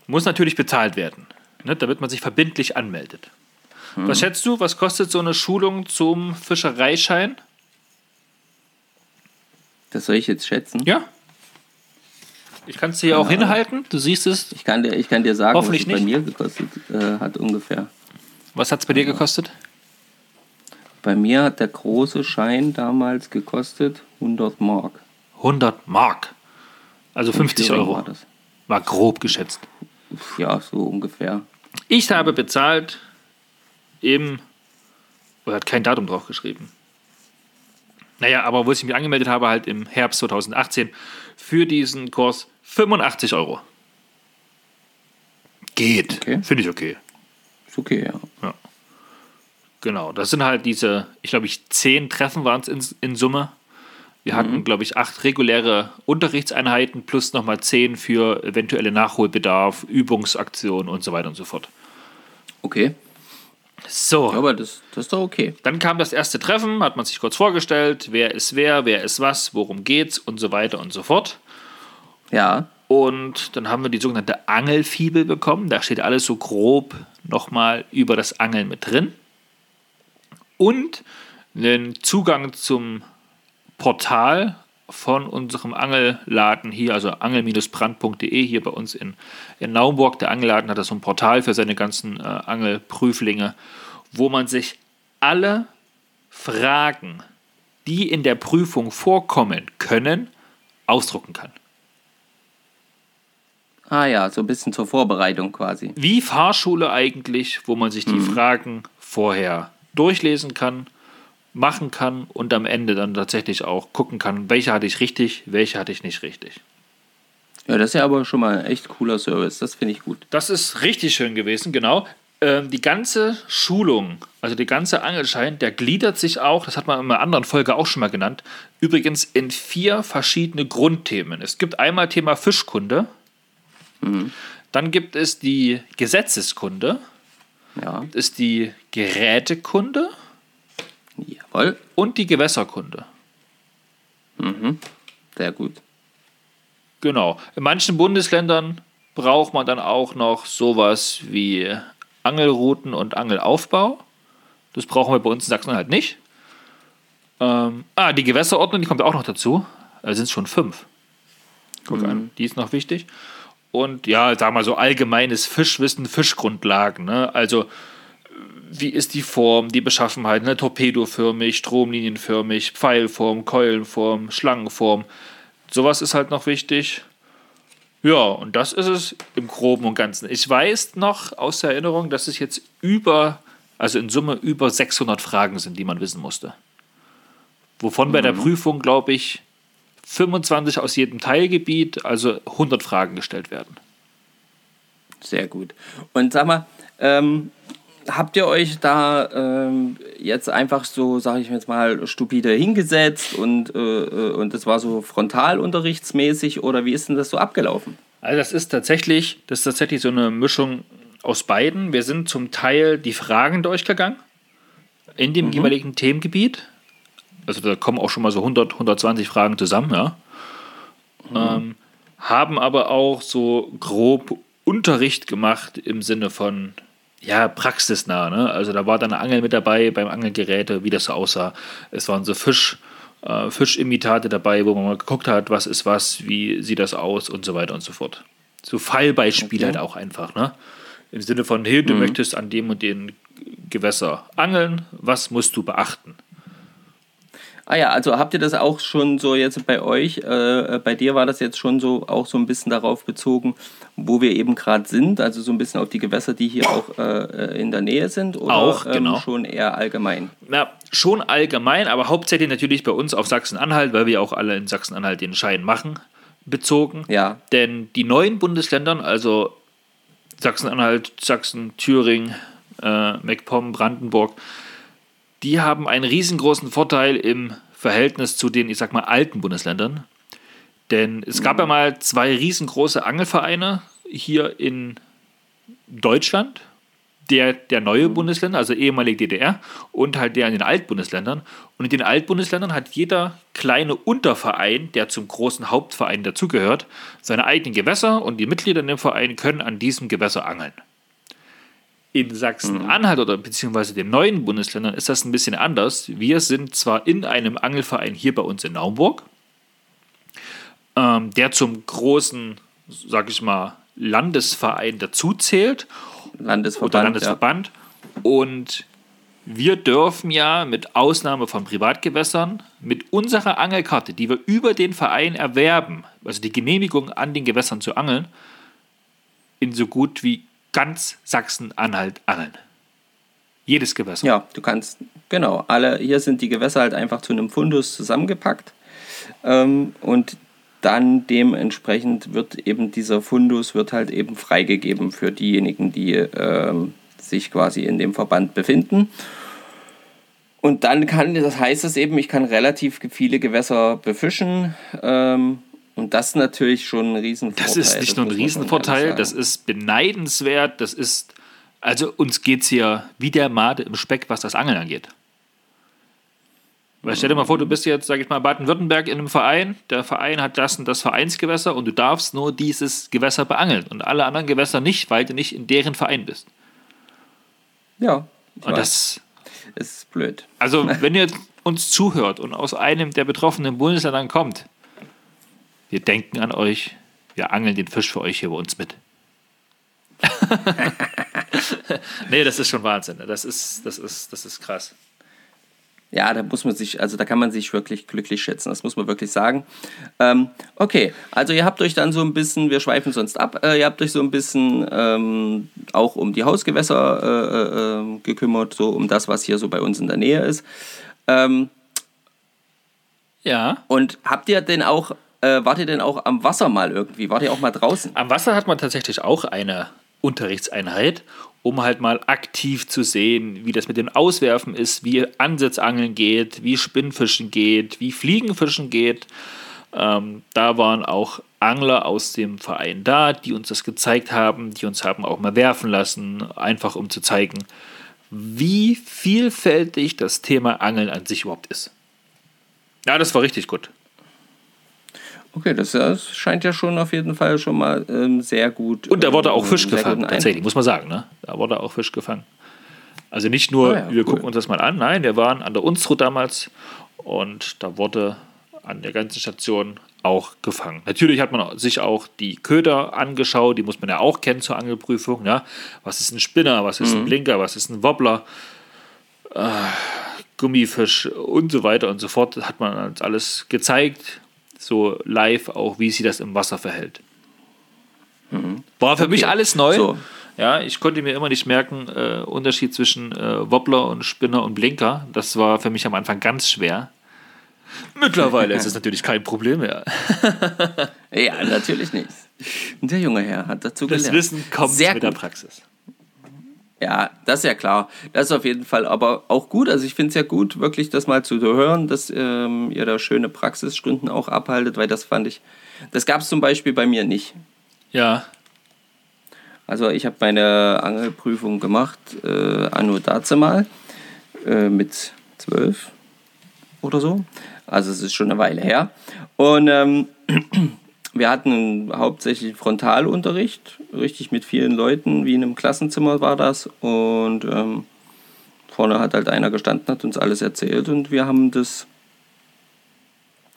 Speaker 2: muss natürlich bezahlt werden, ne, damit man sich verbindlich anmeldet.
Speaker 3: Hm.
Speaker 2: Was schätzt du, was kostet so eine Schulung zum Fischereischein?
Speaker 3: Das soll ich jetzt schätzen.
Speaker 2: Ja. Ich kann es dir ja auch hinhalten, du siehst es.
Speaker 3: Ich, kann dir, ich kann dir sagen,
Speaker 2: Hoffentlich
Speaker 3: was es bei mir gekostet äh, hat ungefähr.
Speaker 2: Was hat es bei dir gekostet?
Speaker 3: Bei mir hat der große Schein damals gekostet 100 Mark.
Speaker 2: 100 Mark. Also 50
Speaker 3: Thüringen
Speaker 2: Euro.
Speaker 3: War das.
Speaker 2: War grob geschätzt.
Speaker 3: Ja, so ungefähr.
Speaker 2: Ich habe bezahlt im. Oder hat kein Datum drauf geschrieben. Naja, aber wo ich mich angemeldet habe, halt im Herbst 2018 für diesen Kurs 85 Euro. Geht.
Speaker 3: Okay.
Speaker 2: Finde ich okay.
Speaker 3: Ist okay, ja.
Speaker 2: Genau. Das sind halt diese, ich glaube, ich zehn Treffen waren es in, in Summe. Wir hatten, glaube ich, acht reguläre Unterrichtseinheiten plus nochmal zehn für eventuelle Nachholbedarf, Übungsaktionen und so weiter und so fort.
Speaker 3: Okay.
Speaker 2: So.
Speaker 3: Ja, aber das, das ist doch okay.
Speaker 2: Dann kam das erste Treffen, hat man sich kurz vorgestellt, wer ist wer, wer ist was, worum geht's und so weiter und so fort.
Speaker 3: Ja.
Speaker 2: Und dann haben wir die sogenannte Angelfibel bekommen. Da steht alles so grob nochmal über das Angeln mit drin. Und einen Zugang zum Portal von unserem Angelladen hier, also angel-brand.de hier bei uns in, in Naumburg. Der Angelladen hat da so ein Portal für seine ganzen äh, Angelprüflinge, wo man sich alle Fragen, die in der Prüfung vorkommen können, ausdrucken kann.
Speaker 3: Ah ja, so ein bisschen zur Vorbereitung quasi.
Speaker 2: Wie Fahrschule eigentlich, wo man sich die Fragen vorher durchlesen kann, machen kann und am Ende dann tatsächlich auch gucken kann, welche hatte ich richtig, welche hatte ich nicht richtig.
Speaker 3: Ja, das ist ja aber schon mal ein echt cooler Service. Das finde ich gut.
Speaker 2: Das ist richtig schön gewesen, genau. Ähm, die ganze Schulung, also die ganze Angelschein, der gliedert sich auch, das hat man in einer anderen Folge auch schon mal genannt, übrigens in vier verschiedene Grundthemen. Es gibt einmal Thema Fischkunde, dann gibt es die Gesetzeskunde,
Speaker 3: Ja,
Speaker 2: ist die Gerätekunde
Speaker 3: jawohl.
Speaker 2: und die Gewässerkunde.
Speaker 3: Sehr gut.
Speaker 2: Genau. In manchen Bundesländern braucht man dann auch noch sowas wie Angelrouten und Angelaufbau. Das brauchen wir bei uns in Sachsen halt nicht. Ähm, ah, die Gewässerordnung, die kommt auch noch dazu. Da sind es schon fünf. Guck an, die ist noch wichtig. Und ja, sag mal so allgemeines Fischwissen, Fischgrundlagen. Ne? Also, wie ist die Form, die Beschaffenheit, ne? torpedoförmig, stromlinienförmig, Pfeilform, Keulenform, Schlangenform. Sowas ist halt noch wichtig. Ja, und das ist es im Groben und Ganzen. Ich weiß noch aus der Erinnerung, dass es jetzt über, also in Summe über 600 Fragen sind, die man wissen musste. Wovon bei der Prüfung, glaube ich, 25 aus jedem Teilgebiet, also 100 Fragen gestellt werden.
Speaker 3: Sehr gut. Und sag mal, ähm, habt ihr euch da ähm, jetzt einfach so, sage ich jetzt mal, stupide hingesetzt und, äh, äh, und das war so frontalunterrichtsmäßig oder wie ist denn das so abgelaufen?
Speaker 2: Also das ist tatsächlich, das ist tatsächlich so eine Mischung aus beiden. Wir sind zum Teil die Fragen durchgegangen in dem jeweiligen Themengebiet. Also da kommen auch schon mal so 100, 120 Fragen zusammen, ja. Ähm, haben aber auch so grob Unterricht gemacht im Sinne von ja, praxisnah. Ne? Also da war dann eine Angel mit dabei beim Angelgeräte, wie das so aussah. Es waren so Fisch, äh, Fischimitate dabei, wo man mal geguckt hat, was ist was, wie sieht das aus und so weiter und so fort. So Fallbeispiele
Speaker 3: Okay.
Speaker 2: halt auch einfach. Ne? Im Sinne von, hey, du möchtest an dem und den Gewässer angeln, was musst du beachten?
Speaker 3: Ah ja, also habt ihr das auch schon so jetzt bei euch, äh, bei dir war das jetzt schon so auch so ein bisschen darauf bezogen, wo wir eben gerade sind, also so ein bisschen auf die Gewässer, die hier auch äh, in der Nähe sind oder
Speaker 2: Auch,
Speaker 3: ähm,
Speaker 2: genau.
Speaker 3: schon eher allgemein?
Speaker 2: Na, schon allgemein, aber hauptsächlich natürlich bei uns auf Sachsen-Anhalt, weil wir auch alle in Sachsen-Anhalt den Schein machen, bezogen.
Speaker 3: Ja,
Speaker 2: Denn die neuen Bundesländern, also Sachsen-Anhalt, Sachsen, Thüringen, äh, MacPom, Brandenburg, die haben einen riesengroßen Vorteil im Verhältnis zu den, ich sag mal, alten Bundesländern. Denn es gab ja mal zwei riesengroße Angelvereine hier in Deutschland. Der, der neue Bundesländer, also ehemalige DDR, und halt der in den Altbundesländern. Und in den Altbundesländern hat jeder kleine Unterverein, der zum großen Hauptverein dazugehört, seine eigenen Gewässer und die Mitglieder in dem Verein können an diesem Gewässer angeln. In Sachsen-Anhalt oder beziehungsweise den neuen Bundesländern ist das ein bisschen anders. Wir sind zwar in einem Angelverein hier bei uns in Naumburg, ähm, der zum großen, sag ich mal, Landesverein dazuzählt
Speaker 3: Landesverband.
Speaker 2: oder Landesverband. Und wir dürfen ja mit Ausnahme von Privatgewässern mit unserer Angelkarte, die wir über den Verein erwerben, also die Genehmigung an den Gewässern zu angeln, in so gut wie ganz Sachsen-Anhalt angeln. Jedes Gewässer.
Speaker 3: Ja, du kannst, genau, alle, hier sind die Gewässer halt einfach zu einem Fundus zusammengepackt ähm, und dann dementsprechend wird eben dieser Fundus wird halt eben freigegeben für diejenigen, die ähm, sich quasi in dem Verband befinden. Und dann kann, das heißt es eben, ich kann relativ viele Gewässer befischen. Ähm, und das ist natürlich schon ein Riesenvorteil.
Speaker 2: Das ist nicht nur ein Riesenvorteil, das ist beneidenswert, das ist, also uns geht es hier wie der Made im Speck, was das Angeln angeht. Weil stell dir mal vor, du bist jetzt, sag ich mal, Baden-Württemberg in einem Verein, der Verein hat das und das Vereinsgewässer und du darfst nur dieses Gewässer beangeln und alle anderen Gewässer nicht, weil du nicht in deren Verein bist.
Speaker 3: Ja,
Speaker 2: Und
Speaker 3: weiß,
Speaker 2: das,
Speaker 3: ist blöd.
Speaker 2: also wenn ihr uns zuhört und aus einem der betroffenen Bundesländern kommt, wir denken an euch, wir angeln den Fisch für euch hier bei uns mit. nee, das ist schon Wahnsinn. Das ist, das ist, das ist krass.
Speaker 3: Ja, da muss man sich, also da kann man sich wirklich glücklich schätzen, das muss man wirklich sagen. Ähm, okay, also ihr habt euch dann so ein bisschen, wir schweifen sonst ab, äh, ihr habt euch so ein bisschen ähm, auch um die Hausgewässer äh, äh, gekümmert, so um das, was hier so bei uns in der Nähe ist. Ähm,
Speaker 2: Ja.
Speaker 3: und habt ihr denn auch, äh, wart ihr denn auch am Wasser mal irgendwie? Wart ihr auch mal draußen?
Speaker 2: Am Wasser hat man tatsächlich auch eine Unterrichtseinheit, um halt mal aktiv zu sehen, wie das mit dem Auswerfen ist, wie Ansitzangeln geht, wie Spinnfischen geht, wie Fliegenfischen geht. Ähm, da waren auch Angler aus dem Verein da, die uns das gezeigt haben, die uns haben auch mal werfen lassen, einfach um zu zeigen, wie vielfältig das Thema Angeln an sich überhaupt ist. Ja, das war richtig gut.
Speaker 3: Okay, das, das scheint ja schon auf jeden Fall schon mal ähm, sehr gut.
Speaker 2: Und da wurde auch
Speaker 3: ähm,
Speaker 2: Fisch gefangen, tatsächlich, muss man sagen. Ne? Da wurde auch Fisch gefangen. Also nicht nur,
Speaker 3: Ah ja,
Speaker 2: wir
Speaker 3: cool.
Speaker 2: gucken uns das mal an, nein, wir waren an der Unstrut damals und da wurde an der ganzen Station auch gefangen. Natürlich hat man sich auch die Köder angeschaut, die muss man ja auch kennen zur Angelprüfung. Ja? Was ist ein Spinner, was ist
Speaker 3: Mhm.
Speaker 2: ein Blinker, was ist ein Wobbler, äh, Gummifisch und so weiter und so fort. Hat man uns alles gezeigt, so live auch, wie sich das im Wasser verhält. War für mich alles neu.
Speaker 3: Mhm. So.
Speaker 2: Ja, ich konnte mir immer nicht merken, äh, Unterschied zwischen äh, Wobbler und Spinner und Blinker. Das war für mich am Anfang ganz schwer. Mittlerweile ist es natürlich kein Problem mehr.
Speaker 3: Ja, natürlich nicht. Der junge Herr hat dazu
Speaker 2: Das
Speaker 3: gelernt.
Speaker 2: Wissen kommt
Speaker 3: Sehr
Speaker 2: mit der
Speaker 3: gut.
Speaker 2: Praxis.
Speaker 3: Ja, das ist ja klar. Das ist auf jeden Fall aber auch gut. Also ich finde es ja gut, wirklich das mal zu hören, dass ähm, ihr da schöne Praxisstunden auch abhaltet, weil das fand ich, das gab es zum Beispiel bei mir nicht.
Speaker 2: Ja,
Speaker 3: Also ich habe meine Angelprüfung gemacht, äh, anno dazu mal, äh, mit zwölf oder so. Also es ist schon eine Weile her. Und ähm, wir hatten hauptsächlich Frontalunterricht, richtig mit vielen Leuten, wie in einem Klassenzimmer war das. Und ähm, vorne hat halt einer gestanden, hat uns alles erzählt und wir haben das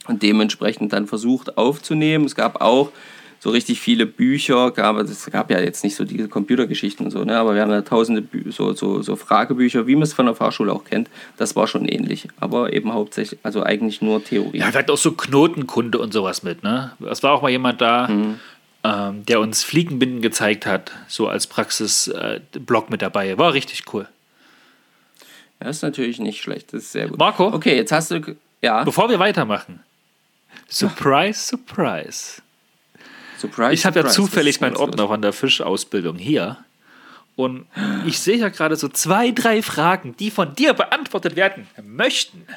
Speaker 3: dementsprechend dann versucht aufzunehmen. Es gab auch so richtig viele Bücher, gab, es gab ja jetzt nicht so diese Computergeschichten und so, ne? aber wir haben ja tausende Bü so, so, so Fragebücher, wie man es von der Fahrschule auch kennt. Das war schon ähnlich, aber eben hauptsächlich, also eigentlich nur Theorie.
Speaker 2: ja, hatten auch so Knotenkunde und sowas mit. Ne? Es war auch mal jemand da,
Speaker 3: Mhm.
Speaker 2: ähm, der uns Fliegenbinden gezeigt hat, so als Praxisblock mit dabei. War richtig cool.
Speaker 3: Das ist natürlich nicht schlecht, das ist sehr gut.
Speaker 2: Marco?
Speaker 3: Okay, jetzt hast du, ja,
Speaker 2: Bevor wir weitermachen, Surprise, Surprise.
Speaker 3: Surprise.
Speaker 2: Ich habe ja zufällig meinen Ordner von der Fischausbildung hier. Und ich sehe ja gerade so zwei, drei Fragen, die von dir beantwortet werden möchten.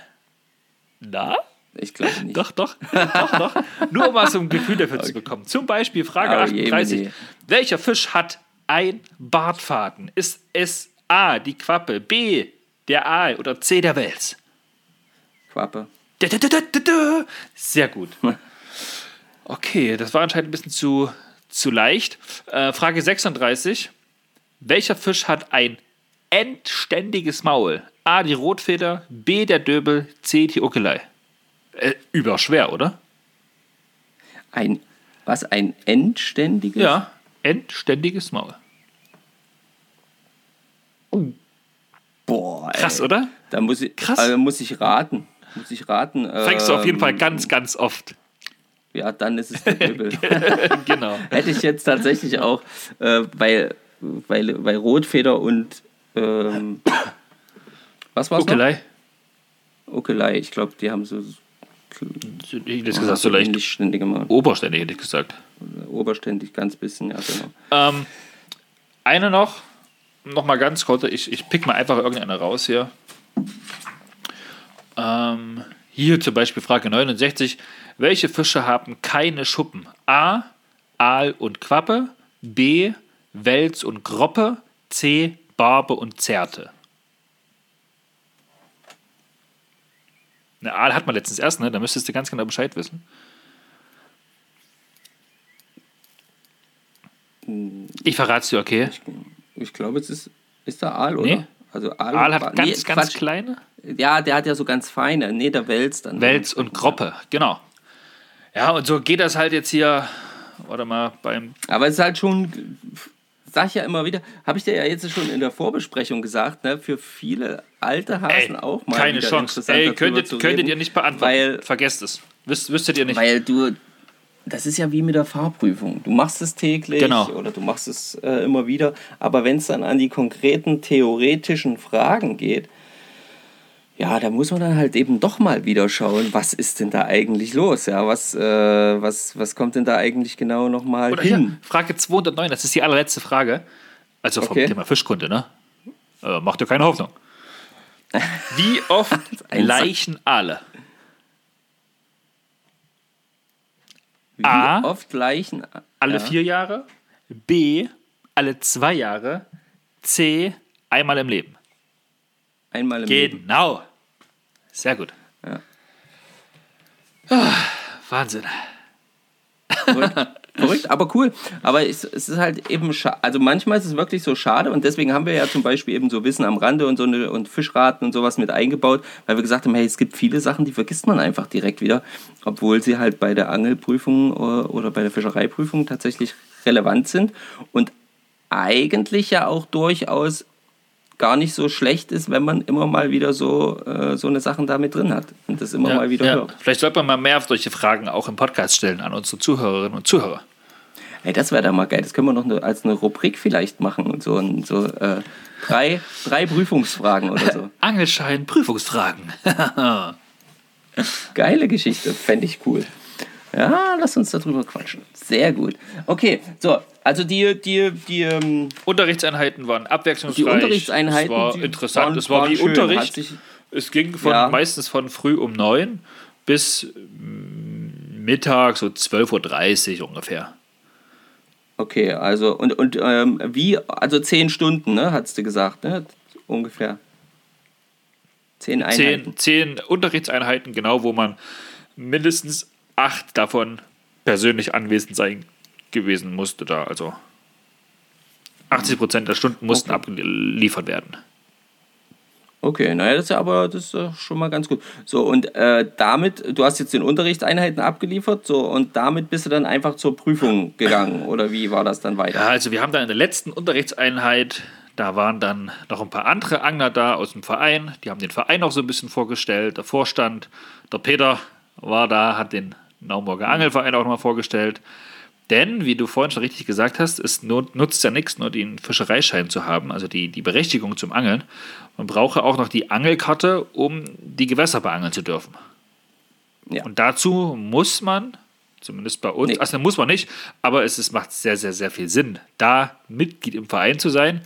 Speaker 2: Na?
Speaker 3: Ich glaube nicht.
Speaker 2: Doch, doch, doch, doch. Nur um mal so ein Gefühl dafür zu bekommen. Zum Beispiel Frage
Speaker 3: Oh je,
Speaker 2: 38.
Speaker 3: Mini.
Speaker 2: Welcher Fisch hat ein Bartfaden? Ist es A, die Quappe, B, der Aal oder C, der Wels?
Speaker 3: Quappe.
Speaker 2: Sehr gut. Okay, das war anscheinend ein bisschen zu, zu leicht. Äh, Frage 36. Welcher Fisch hat ein endständiges Maul? A, die Rotfeder, B, der Döbel, C, die Uckelei. Äh, überschwer, oder?
Speaker 3: Ein, was, ein endständiges?
Speaker 2: Ja, endständiges Maul.
Speaker 3: Boah, ey.
Speaker 2: Krass, oder?
Speaker 3: Da muss ich,
Speaker 2: Krass.
Speaker 3: Also muss ich raten. Muss ich raten.
Speaker 2: Fängst du auf jeden Fall
Speaker 3: ähm,
Speaker 2: ganz, ganz oft.
Speaker 3: Ja, dann ist es der Döbel.
Speaker 2: genau.
Speaker 3: Hätte ich jetzt tatsächlich auch, äh, weil, weil, weil Rotfeder und ähm, was war's
Speaker 2: Uckelei.
Speaker 3: noch? Uckelei. Ich glaube, die haben so,
Speaker 2: Ich hätte gesagt, so leicht
Speaker 3: ähnlich ständige Mal.
Speaker 2: oberständig, hätte ich gesagt.
Speaker 3: Oberständig, ganz bisschen, ja genau.
Speaker 2: Ähm, eine noch, noch mal ganz kurz, ich, ich pick mal einfach irgendeine raus hier. Ähm, hier zum Beispiel Frage 69. Welche Fische haben keine Schuppen? A. Aal und Quappe. B. Wels und Groppe. C. Barbe und Zerte. Eine Aal hat man letztens erst, ne? Da müsstest du ganz genau Bescheid wissen. Ich verrate es dir, okay?
Speaker 3: Ich glaube, es ist, ist der Aal, oder?
Speaker 2: Nee.
Speaker 3: Also Aal,
Speaker 2: Aal hat
Speaker 3: Bar-
Speaker 2: ganz,
Speaker 3: nee,
Speaker 2: ganz
Speaker 3: Quatsch.
Speaker 2: kleine.
Speaker 3: Ja, der hat ja so ganz feine. Nee, der Wels dann.
Speaker 2: Wels und Groppe, genau. Ja, und so geht das halt jetzt hier, warte mal, beim.
Speaker 3: Aber es ist halt schon, sag ich ja immer wieder, habe ich dir ja jetzt schon in der Vorbesprechung gesagt, ne, für viele alte Hasen
Speaker 2: Ey,
Speaker 3: auch mal
Speaker 2: keine Chance. Ey, könntet,
Speaker 3: zu
Speaker 2: könntet
Speaker 3: reden,
Speaker 2: ihr nicht beantworten.
Speaker 3: Weil,
Speaker 2: Vergesst es. Wüs, wüsstet ihr nicht.
Speaker 3: weil du, das ist ja wie mit der Fahrprüfung. Du machst es täglich
Speaker 2: Genau.
Speaker 3: oder du machst es äh, immer wieder, aber wenn es dann an die konkreten theoretischen Fragen geht, ja, da muss man dann halt eben doch mal wieder schauen, was ist denn da eigentlich los? Ja, was, äh, was, was kommt denn da eigentlich genau nochmal hin?
Speaker 2: hier, Frage 209, das ist die allerletzte Frage. Also vom
Speaker 3: Okay.
Speaker 2: Thema Fischkunde, ne? Äh, macht dir keine Hoffnung. Wie oft laichen Aale?
Speaker 3: Wie
Speaker 2: A.
Speaker 3: oft Leichen?
Speaker 2: Alle
Speaker 3: ja.
Speaker 2: vier Jahre? B. Alle zwei Jahre? C. Einmal im Leben?
Speaker 3: Einmal im Leben.
Speaker 2: Genau. Sehr gut.
Speaker 3: Ja.
Speaker 2: Ah, Wahnsinn.
Speaker 3: Verrückt, aber cool. Aber es, es ist halt eben. Also manchmal ist es wirklich so schade und deswegen haben wir ja zum Beispiel eben so Wissen am Rande und so eine, und Fischraten und sowas mit eingebaut, weil wir gesagt haben, hey, es gibt viele Sachen, die vergisst man einfach direkt wieder, obwohl sie halt bei der Angelprüfung oder, oder bei der Fischereiprüfung tatsächlich relevant sind und eigentlich ja auch durchaus gar nicht so schlecht ist, wenn man immer mal wieder so, äh, so eine Sachen da mit drin hat und das immer
Speaker 2: Ja,
Speaker 3: mal wieder
Speaker 2: ja.
Speaker 3: hört.
Speaker 2: Vielleicht sollte man mal mehr solche Fragen auch im Podcast stellen an unsere Zuhörerinnen und Zuhörer.
Speaker 3: Ey, das wäre da mal geil. Das können wir noch ne- als eine Rubrik vielleicht machen und so, und so äh, drei, drei Prüfungsfragen oder so.
Speaker 2: Angelschein, Prüfungsfragen.
Speaker 3: Geile Geschichte, fände ich cool. Ja, lass uns darüber quatschen. Sehr gut. Okay, so, also die, die, die, ähm,
Speaker 2: Unterrichtseinheiten waren abwechslungsreich.
Speaker 3: Die Unterrichtseinheiten,
Speaker 2: Es war
Speaker 3: die
Speaker 2: interessant.
Speaker 3: waren-
Speaker 2: es war
Speaker 3: waren
Speaker 2: wie
Speaker 3: schön.
Speaker 2: Unterricht.
Speaker 3: Sich-
Speaker 2: es ging von,
Speaker 3: Ja.
Speaker 2: meistens von früh um neun bis Mittag, so 12.30 Uhr ungefähr.
Speaker 3: okay, also, und, und ähm, wie, also zehn Stunden, ne, hast du gesagt, ne? Ungefähr. Zehn Einheiten.
Speaker 2: Zehn, zehn Unterrichtseinheiten, genau, wo man mindestens acht davon persönlich anwesend sein gewesen musste da. Also 80 Prozent der Stunden mussten
Speaker 3: Okay.
Speaker 2: abgeliefert werden.
Speaker 3: Okay, naja, das ist ja aber das schon mal ganz gut. So, und äh, damit, du hast jetzt den Unterrichtseinheiten abgeliefert, so, und damit bist du dann einfach zur Prüfung gegangen, oder wie war das dann weiter?
Speaker 2: Ja, also wir haben dann in der letzten Unterrichtseinheit, da waren dann noch ein paar andere Angler da aus dem Verein. Die haben den Verein auch so ein bisschen vorgestellt. Der Vorstand, der Peter war da, hat den Naumburger Angelverein auch nochmal vorgestellt. Denn, wie du vorhin schon richtig gesagt hast, es nu- nutzt ja nichts, nur den Fischereischein zu haben, also die, die Berechtigung zum Angeln. Man braucht ja auch noch die Angelkarte, um die Gewässer beangeln zu dürfen.
Speaker 3: Ja.
Speaker 2: Und dazu muss man, zumindest bei uns,
Speaker 3: Nee.
Speaker 2: also muss man nicht, aber es ist, macht sehr, sehr, sehr viel Sinn, da Mitglied im Verein zu sein,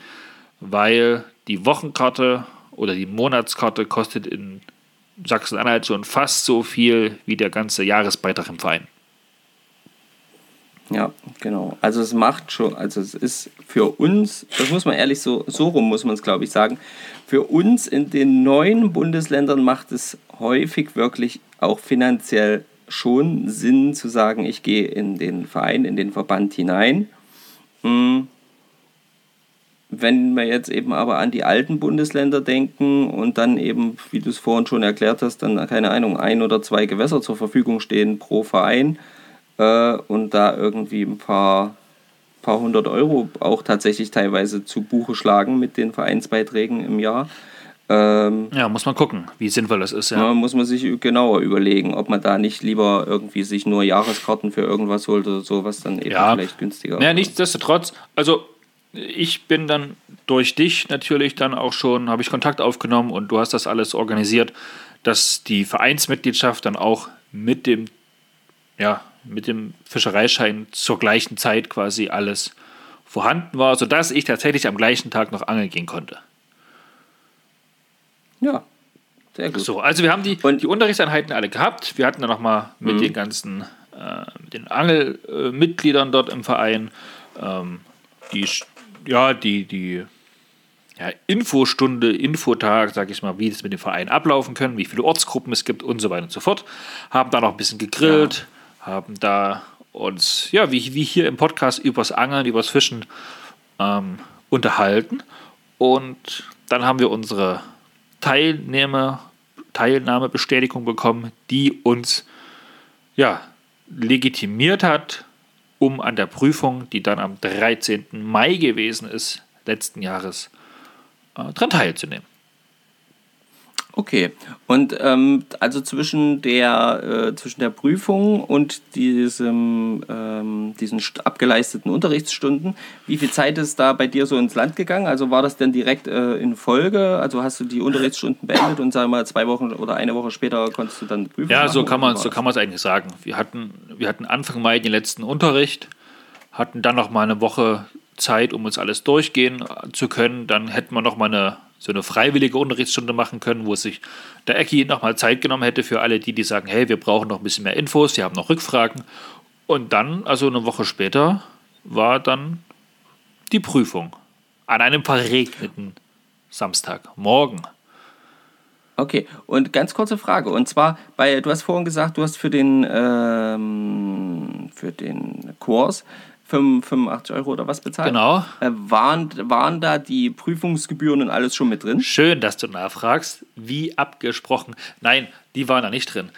Speaker 2: weil die Wochenkarte oder die Monatskarte kostet in Sachsen-Anhalt schon fast so viel wie der ganze Jahresbeitrag im Verein.
Speaker 3: Ja, genau. Also es macht schon, also es ist für uns, das muss man ehrlich so, so rum muss man es glaube ich sagen, für uns in den neuen Bundesländern macht es häufig wirklich auch finanziell schon Sinn zu sagen, ich gehe in den Verein, in den Verband hinein. Hm. Wenn wir jetzt eben aber an die alten Bundesländer denken und dann eben, wie du es vorhin schon erklärt hast, dann keine Ahnung, ein oder zwei Gewässer zur Verfügung stehen pro Verein, äh, und da irgendwie ein paar, paar hundert Euro auch tatsächlich teilweise zu Buche schlagen mit den Vereinsbeiträgen im Jahr. Ähm,
Speaker 2: Ja, muss man gucken, wie sinnvoll das ist. Ja.
Speaker 3: muss man sich genauer überlegen, ob man da nicht lieber irgendwie sich nur Jahreskarten für irgendwas holt oder so, was dann eben
Speaker 2: Ja.
Speaker 3: vielleicht günstiger
Speaker 2: Naja, nichtsdestotrotz, also ich bin dann durch dich natürlich dann auch schon, habe ich Kontakt aufgenommen und du hast das alles organisiert, dass die Vereinsmitgliedschaft dann auch mit dem, ja, mit dem Fischereischein zur gleichen Zeit quasi alles vorhanden war, sodass ich tatsächlich am gleichen Tag noch angeln gehen konnte.
Speaker 3: Ja, sehr gut.
Speaker 2: So, also wir haben die,
Speaker 3: Und-
Speaker 2: die Unterrichtseinheiten alle gehabt. Wir hatten dann nochmal mit den ganzen, äh, den Angelmitgliedern dort im Verein ähm, die, ja, die, die ja, Infostunde, Infotag, sag ich mal, wie das mit dem Verein ablaufen können, wie viele Ortsgruppen es gibt und so weiter und so fort. Haben da noch ein bisschen gegrillt, haben da uns, ja, wie, wie hier im Podcast übers Angeln, übers Fischen ähm, unterhalten. Und dann haben wir unsere Teilnehmer, Teilnahmebestätigung bekommen, die uns ja, legitimiert hat, um an der Prüfung, die dann am 13. Mai gewesen ist, letzten Jahres, äh, dran teilzunehmen.
Speaker 3: Okay, und ähm, also zwischen der, äh, zwischen der Prüfung und diesem, ähm, diesen abgeleisteten Unterrichtsstunden, wie viel Zeit ist da bei dir so ins Land gegangen? Also war das denn direkt äh, in Folge? Also hast du die Unterrichtsstunden beendet und sag mal zwei Wochen oder eine Woche später konntest du dann
Speaker 2: prüfen? Ja, machen, so kann man so kann man es eigentlich sagen. Wir hatten, wir hatten Anfang Mai den letzten Unterricht, hatten dann noch mal eine Woche Zeit, um uns alles durchgehen zu können. Dann hätten wir noch mal eine so eine freiwillige Unterrichtsstunde machen können, wo sich der Ecki nochmal Zeit genommen hätte für alle die, die sagen, hey, wir brauchen noch ein bisschen mehr Infos, wir haben noch Rückfragen. Und dann, also eine Woche später, war dann die Prüfung an einem verregneten Samstagmorgen.
Speaker 3: Okay, und ganz kurze Frage. Und zwar, bei, du hast vorhin gesagt, du hast für den, ähm, für den Kurs 85 Euro oder was bezahlt.
Speaker 2: Genau.
Speaker 3: Äh, waren, waren da die Prüfungsgebühren und alles schon mit drin?
Speaker 2: Schön, dass du nachfragst. Wie abgesprochen. Nein, die waren da nicht drin.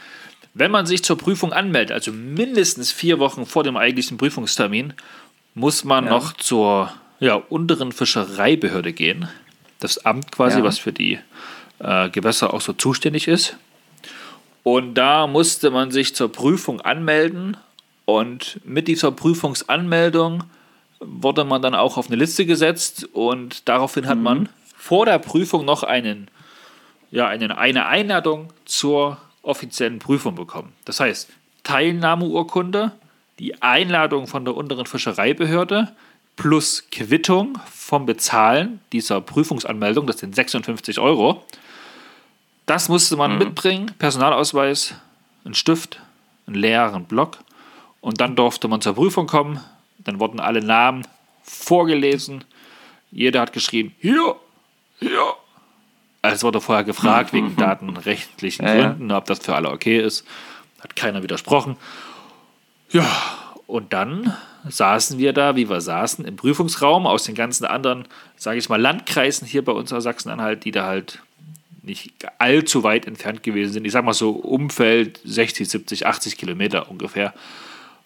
Speaker 2: Wenn man sich zur Prüfung anmeldet, also mindestens vier Wochen vor dem eigentlichen Prüfungstermin, muss man ja. noch zur ja, unteren Fischereibehörde gehen. Das Amt quasi, ja. was für die äh, Gewässer auch so zuständig ist. Und da musste man sich zur Prüfung anmelden und mit dieser Prüfungsanmeldung wurde man dann auch auf eine Liste gesetzt und daraufhin hat mhm. man vor der Prüfung noch einen, ja, einen, eine Einladung zur offiziellen Prüfung bekommen. Das heißt, Teilnahmeurkunde, die Einladung von der unteren Fischereibehörde plus Quittung vom Bezahlen dieser Prüfungsanmeldung, das sind 56 Euro. Das musste man mhm. mitbringen, Personalausweis, einen Stift, einen leeren Block und dann durfte man zur Prüfung kommen. Dann wurden alle Namen vorgelesen. Jeder hat geschrieben, hier, hier. Also es wurde vorher gefragt wegen datenrechtlichen ja, Gründen, ob das für alle okay ist. Hat keiner widersprochen. Ja, und dann saßen wir da, wie wir saßen, im Prüfungsraum aus den ganzen anderen, sage ich mal, Landkreisen hier bei uns aus Sachsen-Anhalt, die da halt nicht allzu weit entfernt gewesen sind. Ich sage mal so Umfeld 60, 70, 80 Kilometer ungefähr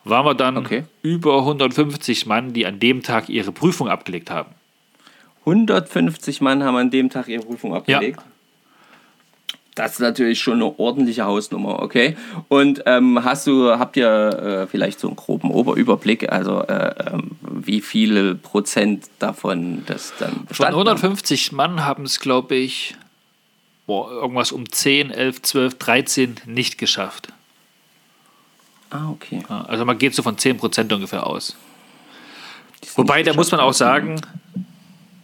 Speaker 2: waren wir dann okay. über 150 Mann, die an dem Tag ihre Prüfung abgelegt haben.
Speaker 3: 150 Mann haben an dem Tag ihre Prüfung abgelegt? Ja. Das ist natürlich schon eine ordentliche Hausnummer, okay? Und ähm, hast du, habt ihr äh, vielleicht so einen groben Oberüberblick, also äh, ähm, wie viele Prozent davon das dann
Speaker 2: Von 150 haben? Mann haben es, glaube ich, boah, irgendwas um 10, 11, 12, 13 nicht geschafft.
Speaker 3: Ah, okay.
Speaker 2: Also man geht so von 10% ungefähr aus. Wobei, da muss man auch sagen,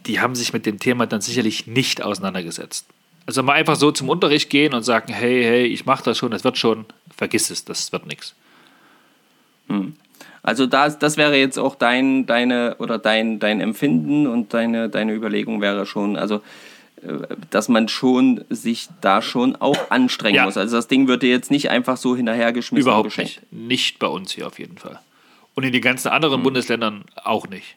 Speaker 2: die haben sich mit dem Thema dann sicherlich nicht auseinandergesetzt. Also mal einfach so zum Unterricht gehen und sagen, hey, hey, ich mache das schon, das wird schon, vergiss es, das wird nichts.
Speaker 3: Hm. Also das, das wäre jetzt auch dein, deine oder dein, dein Empfinden und deine, deine Überlegung wäre schon, also dass man schon sich da schon auch anstrengen ja. muss. Also das Ding wird dir jetzt nicht einfach so hinterhergeschmissen.
Speaker 2: Überhaupt nicht. Nicht bei uns hier auf jeden Fall. Und in den ganzen anderen mhm. Bundesländern auch nicht.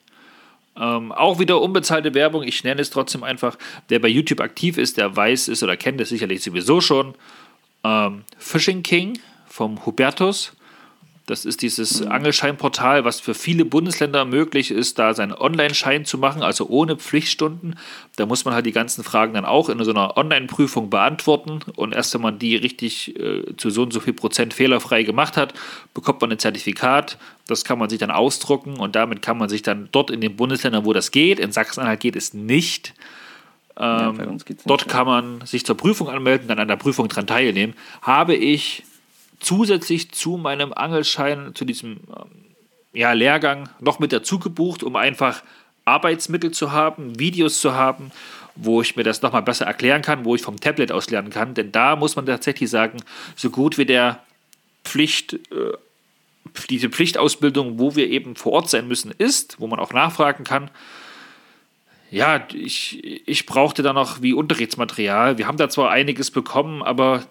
Speaker 2: Ähm, auch wieder unbezahlte Werbung. Ich nenne es trotzdem einfach. Wer bei YouTube aktiv ist, der weiß es oder kennt es sicherlich sowieso schon. Ähm, Fishing King vom Hubertus das ist dieses mhm. Angelscheinportal, was für viele Bundesländer möglich ist, da seinen Online-Schein zu machen, also ohne Pflichtstunden. Da muss man halt die ganzen Fragen dann auch in so einer Online-Prüfung beantworten. Und erst wenn man die richtig äh, zu so und so viel Prozent fehlerfrei gemacht hat, bekommt man ein Zertifikat. Das kann man sich dann ausdrucken und damit kann man sich dann dort in den Bundesländern, wo das geht, in Sachsen-Anhalt geht es nicht, ähm, ja, dort kann man sich zur Prüfung anmelden, dann an der Prüfung dran teilnehmen. Habe ich zusätzlich zu meinem Angelschein, zu diesem ähm, ja, Lehrgang noch mit dazu gebucht, um einfach Arbeitsmittel zu haben, Videos zu haben, wo ich mir das nochmal besser erklären kann, wo ich vom Tablet aus lernen kann. Denn da muss man tatsächlich sagen, so gut wie der Pflicht, äh, diese Pflichtausbildung, wo wir eben vor Ort sein müssen, ist, wo man auch nachfragen kann, ja, ich, ich brauchte da noch wie Unterrichtsmaterial. Wir haben da zwar einiges bekommen, aber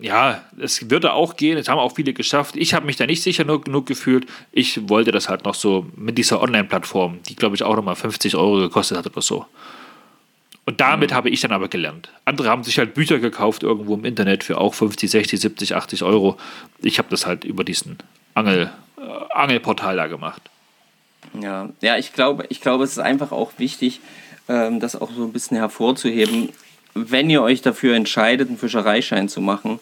Speaker 2: ja, es würde auch gehen, es haben auch viele geschafft. Ich habe mich da nicht sicher genug gefühlt. Ich wollte das halt noch so mit dieser Online-Plattform, die glaube ich auch nochmal 50 Euro gekostet hat oder so. Und damit mhm. habe ich dann aber gelernt. Andere haben sich halt Bücher gekauft irgendwo im Internet für auch 50, 60, 70, 80 Euro. Ich habe das halt über diesen Angel, äh, Angelportal da gemacht.
Speaker 3: Ja, ja ich, glaube, ich glaube, es ist einfach auch wichtig, ähm, das auch so ein bisschen hervorzuheben wenn ihr euch dafür entscheidet, einen Fischereischein zu machen,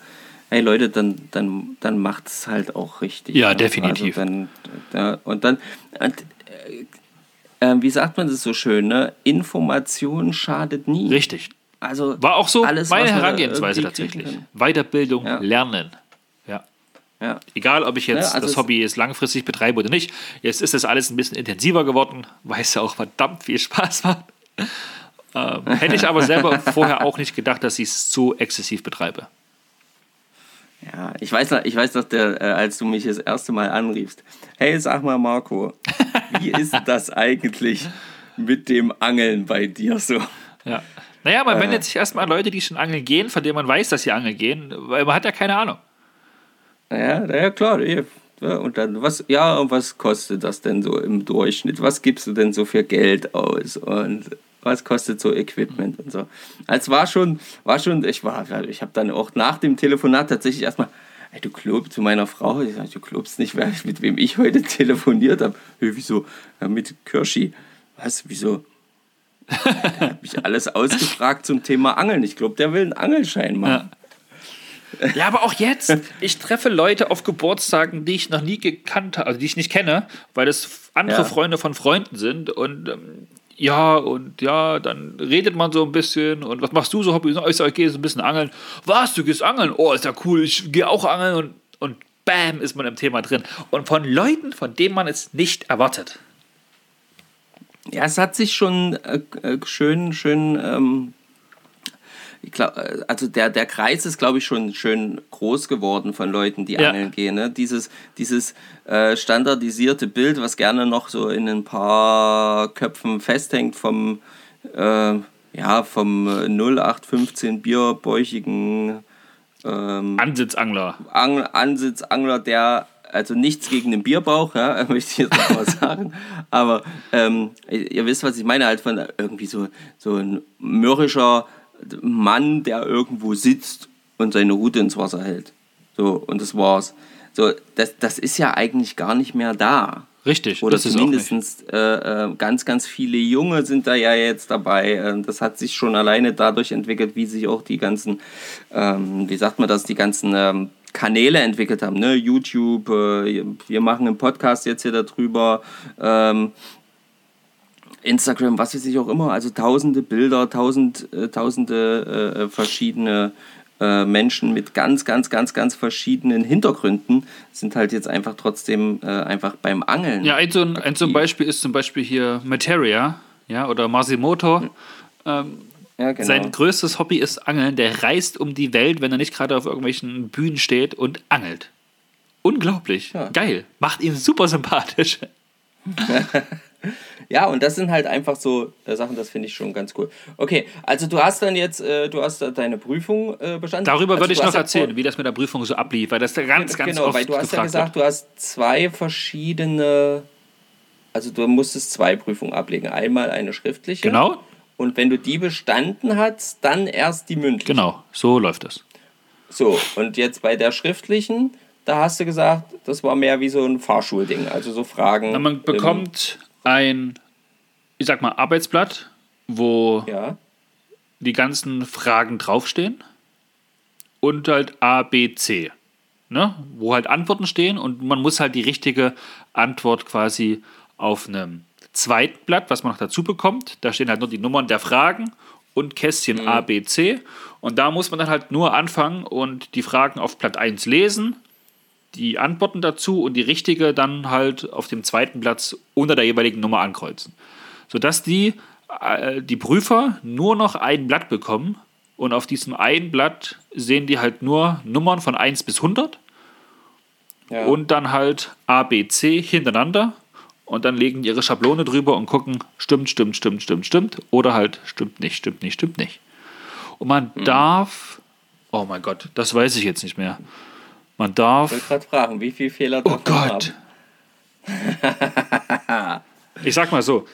Speaker 3: hey Leute, dann, dann, dann macht es halt auch richtig.
Speaker 2: Ja,
Speaker 3: ne?
Speaker 2: definitiv.
Speaker 3: Also dann, da, und dann, äh, äh, wie sagt man das so schön, ne? Information schadet nie.
Speaker 2: Richtig.
Speaker 3: Also
Speaker 2: War auch so
Speaker 3: alles,
Speaker 2: meine Herangehensweise tatsächlich. Weiterbildung,
Speaker 3: Ja.
Speaker 2: lernen. Ja.
Speaker 3: Ja.
Speaker 2: Egal, ob ich jetzt
Speaker 3: Ja, also
Speaker 2: das Hobby jetzt langfristig betreibe oder nicht. Jetzt ist das alles ein bisschen intensiver geworden, weil es ja auch verdammt viel Spaß macht. Ähm, hätte ich aber selber vorher auch nicht gedacht, dass ich es so exzessiv betreibe.
Speaker 3: Ja, ich weiß noch, ich weiß noch der, äh, als du mich das erste Mal anriefst. Hey, sag mal, Marco, wie ist das eigentlich mit dem Angeln bei dir so?
Speaker 2: Ja. Naja, man
Speaker 3: Äh.
Speaker 2: wendet sich erstmal an Leute, die schon angeln gehen, von denen man weiß, dass sie angeln gehen, weil man hat ja keine Ahnung.
Speaker 3: Ja, na ja, klar. Ja, und dann, was, ja, und was kostet das denn so im Durchschnitt? Was gibst du denn so für Geld aus? Und was kostet so Equipment und so? Es war schon, war schon, ich war, ich habe dann auch nach dem Telefonat tatsächlich erstmal, ey, du glaubst zu meiner Frau, ich sag, du glaubst nicht, wer, mit wem ich heute telefoniert habe. Hey, wieso? Ja, mit Kirschi. Was, wieso? Er hat mich alles ausgefragt zum Thema Angeln. Ich glaube, der will einen Angelschein machen.
Speaker 2: Ja, aber auch jetzt. Ich treffe Leute auf Geburtstagen, die ich noch nie gekannt habe, also die ich nicht kenne, weil das andere
Speaker 3: Ja.
Speaker 2: Freunde von Freunden sind. Und ähm, ja, und ja, dann redet man so ein bisschen. Und was machst du so, Hobby? Ich sag, ich gehe so ein bisschen angeln. Was, du gehst angeln? Oh, ist ja cool, ich gehe auch angeln. Und, und bam, ist man im Thema drin. Und von Leuten, von denen man es nicht erwartet.
Speaker 3: Ja, es hat sich schon äh, äh, schön, schön, ähm, ich glaub, äh, also der, der Kreis ist, glaube ich, schon schön groß geworden von Leuten, die
Speaker 2: Ja.
Speaker 3: angeln gehen. Ne? Dieses, dieses äh, standardisierte Bild, was gerne noch so in ein paar Köpfen festhängt vom, äh, ja, vom äh, 0815 bierbäuchigen ähm,
Speaker 2: Ansitzangler.
Speaker 3: Ang Ansitzangler, der, also nichts gegen den Bierbauch, ja, möchte ich jetzt noch mal sagen. Aber ähm, ihr wisst, was ich meine, halt von irgendwie so, so ein mürrischer Mann, der irgendwo sitzt und seine Rute ins Wasser hält. So, und das war's. So, das, das ist ja eigentlich gar nicht mehr da.
Speaker 2: Richtig,
Speaker 3: Oder
Speaker 2: das ist auch nicht.
Speaker 3: zumindest äh, äh, ganz, ganz viele Junge sind da ja jetzt dabei. Äh, Das hat sich schon alleine dadurch entwickelt, wie sich auch die ganzen, ähm, wie sagt man das, die ganzen ähm, Kanäle entwickelt haben. Ne? YouTube, äh, wir machen einen Podcast jetzt hier darüber. Ähm, Instagram, was weiß ich auch immer, also tausende Bilder, tausend, äh, tausende äh, verschiedene äh, Menschen mit ganz, ganz, ganz, ganz verschiedenen Hintergründen sind halt jetzt einfach trotzdem äh, einfach beim Angeln.
Speaker 2: Ja, ein so ein, ein so. Beispiel ist zum Beispiel hier Materia, ja, oder Masimoto. Ähm,
Speaker 3: Ja, genau.
Speaker 2: Sein größtes Hobby ist Angeln. Der reist um die Welt, wenn er nicht gerade auf irgendwelchen Bühnen steht und angelt. Unglaublich.
Speaker 3: Ja.
Speaker 2: Geil. Macht ihn super sympathisch.
Speaker 3: Ja, und das sind halt einfach so äh, Sachen, das finde ich schon ganz cool. Okay, also du hast dann jetzt, äh, du hast da deine Prüfung äh, bestanden.
Speaker 2: Darüber
Speaker 3: also
Speaker 2: würde ich noch
Speaker 3: ja
Speaker 2: erzählen,
Speaker 3: vor-
Speaker 2: wie das mit der Prüfung so ablief, weil das da ganz, ganz
Speaker 3: genau,
Speaker 2: oft
Speaker 3: weil du hast ja gesagt,
Speaker 2: wird.
Speaker 3: du hast zwei verschiedene, also du musstest zwei Prüfungen ablegen. Einmal eine schriftliche.
Speaker 2: Genau,
Speaker 3: Und wenn du die bestanden hast, dann erst die mündliche.
Speaker 2: genau, so läuft es.
Speaker 3: So, und jetzt bei der schriftlichen, da hast du gesagt, das war mehr wie so ein Fahrschulding, also so Fragen.
Speaker 2: Na, man bekommt ein, ich sag mal, Arbeitsblatt, wo
Speaker 3: ja,
Speaker 2: die ganzen Fragen draufstehen und halt A, B, C. Ne? Wo halt Antworten stehen und man muss halt die richtige Antwort quasi auf einem zweiten Blatt, was man noch dazu bekommt, da stehen halt nur die Nummern der Fragen und Kästchen A, B, C. Und da muss man dann halt nur anfangen und die Fragen auf Blatt 1 lesen, die Antworten dazu und die richtige dann halt auf dem zweiten Platz unter der jeweiligen Nummer ankreuzen. Sodass die, äh, die Prüfer nur noch ein Blatt bekommen und auf diesem einen Blatt sehen die halt nur Nummern von 1 bis 100
Speaker 3: ja.
Speaker 2: und dann halt A, B, C hintereinander und dann legen die ihre Schablone drüber und gucken, stimmt, stimmt, stimmt, stimmt, stimmt oder halt stimmt nicht, stimmt nicht, stimmt nicht. Und man darf, oh mein Gott, das weiß ich jetzt nicht mehr. Man darf
Speaker 3: ich wollte gerade fragen, wie viele Fehler
Speaker 2: Oh
Speaker 3: darf man
Speaker 2: Gott.
Speaker 3: haben?
Speaker 2: ich sag mal so,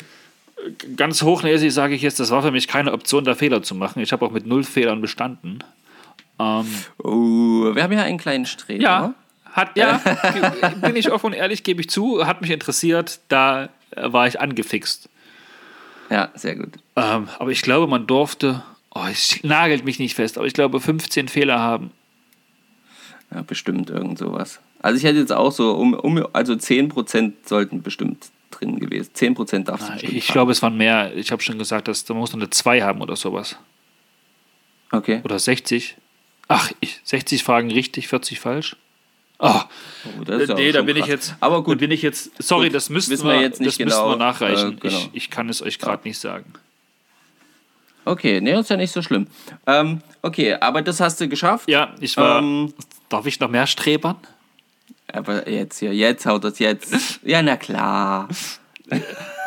Speaker 2: ganz hochnäsig sage ich jetzt, das war für mich keine Option, da Fehler zu machen. Ich habe auch mit null Fehlern bestanden. Ähm,
Speaker 3: Oh, wir haben ja einen kleinen Streber.
Speaker 2: ja, hat, ja, bin ich offen und ehrlich, gebe ich zu, hat mich interessiert, da war ich angefixt.
Speaker 3: Ja, sehr gut.
Speaker 2: Ähm, aber ich glaube, man durfte, oh, es nagelt mich nicht fest, aber ich glaube 15 Fehler haben.
Speaker 3: Ja, bestimmt irgend sowas. Also ich hätte jetzt auch so, um, um also 10% sollten bestimmt drin gewesen. 10% darfst du
Speaker 2: Ich
Speaker 3: haben.
Speaker 2: glaube, es waren mehr. Ich habe schon gesagt, dass da muss noch eine 2 haben oder sowas.
Speaker 3: Okay.
Speaker 2: Oder 60. Ach, ich, 60 Fragen richtig, 40 falsch. Ah,
Speaker 3: Oh, das ist
Speaker 2: nee, da bin ich
Speaker 3: krass.
Speaker 2: jetzt.
Speaker 3: Aber gut,
Speaker 2: bin ich jetzt. Sorry,
Speaker 3: Gut,
Speaker 2: das müssten wir,
Speaker 3: wir jetzt nicht
Speaker 2: das müssten wir
Speaker 3: genau,
Speaker 2: nachreichen.
Speaker 3: äh, genau.
Speaker 2: ich, ich kann es euch gerade nicht sagen.
Speaker 3: okay, nee, ist ja nicht so schlimm. Ähm, okay, aber das hast du geschafft.
Speaker 2: Ja, ich war.
Speaker 3: Ähm,
Speaker 2: darf ich noch mehr strebern?
Speaker 3: aber jetzt hier, jetzt haut das jetzt. Ja, na klar.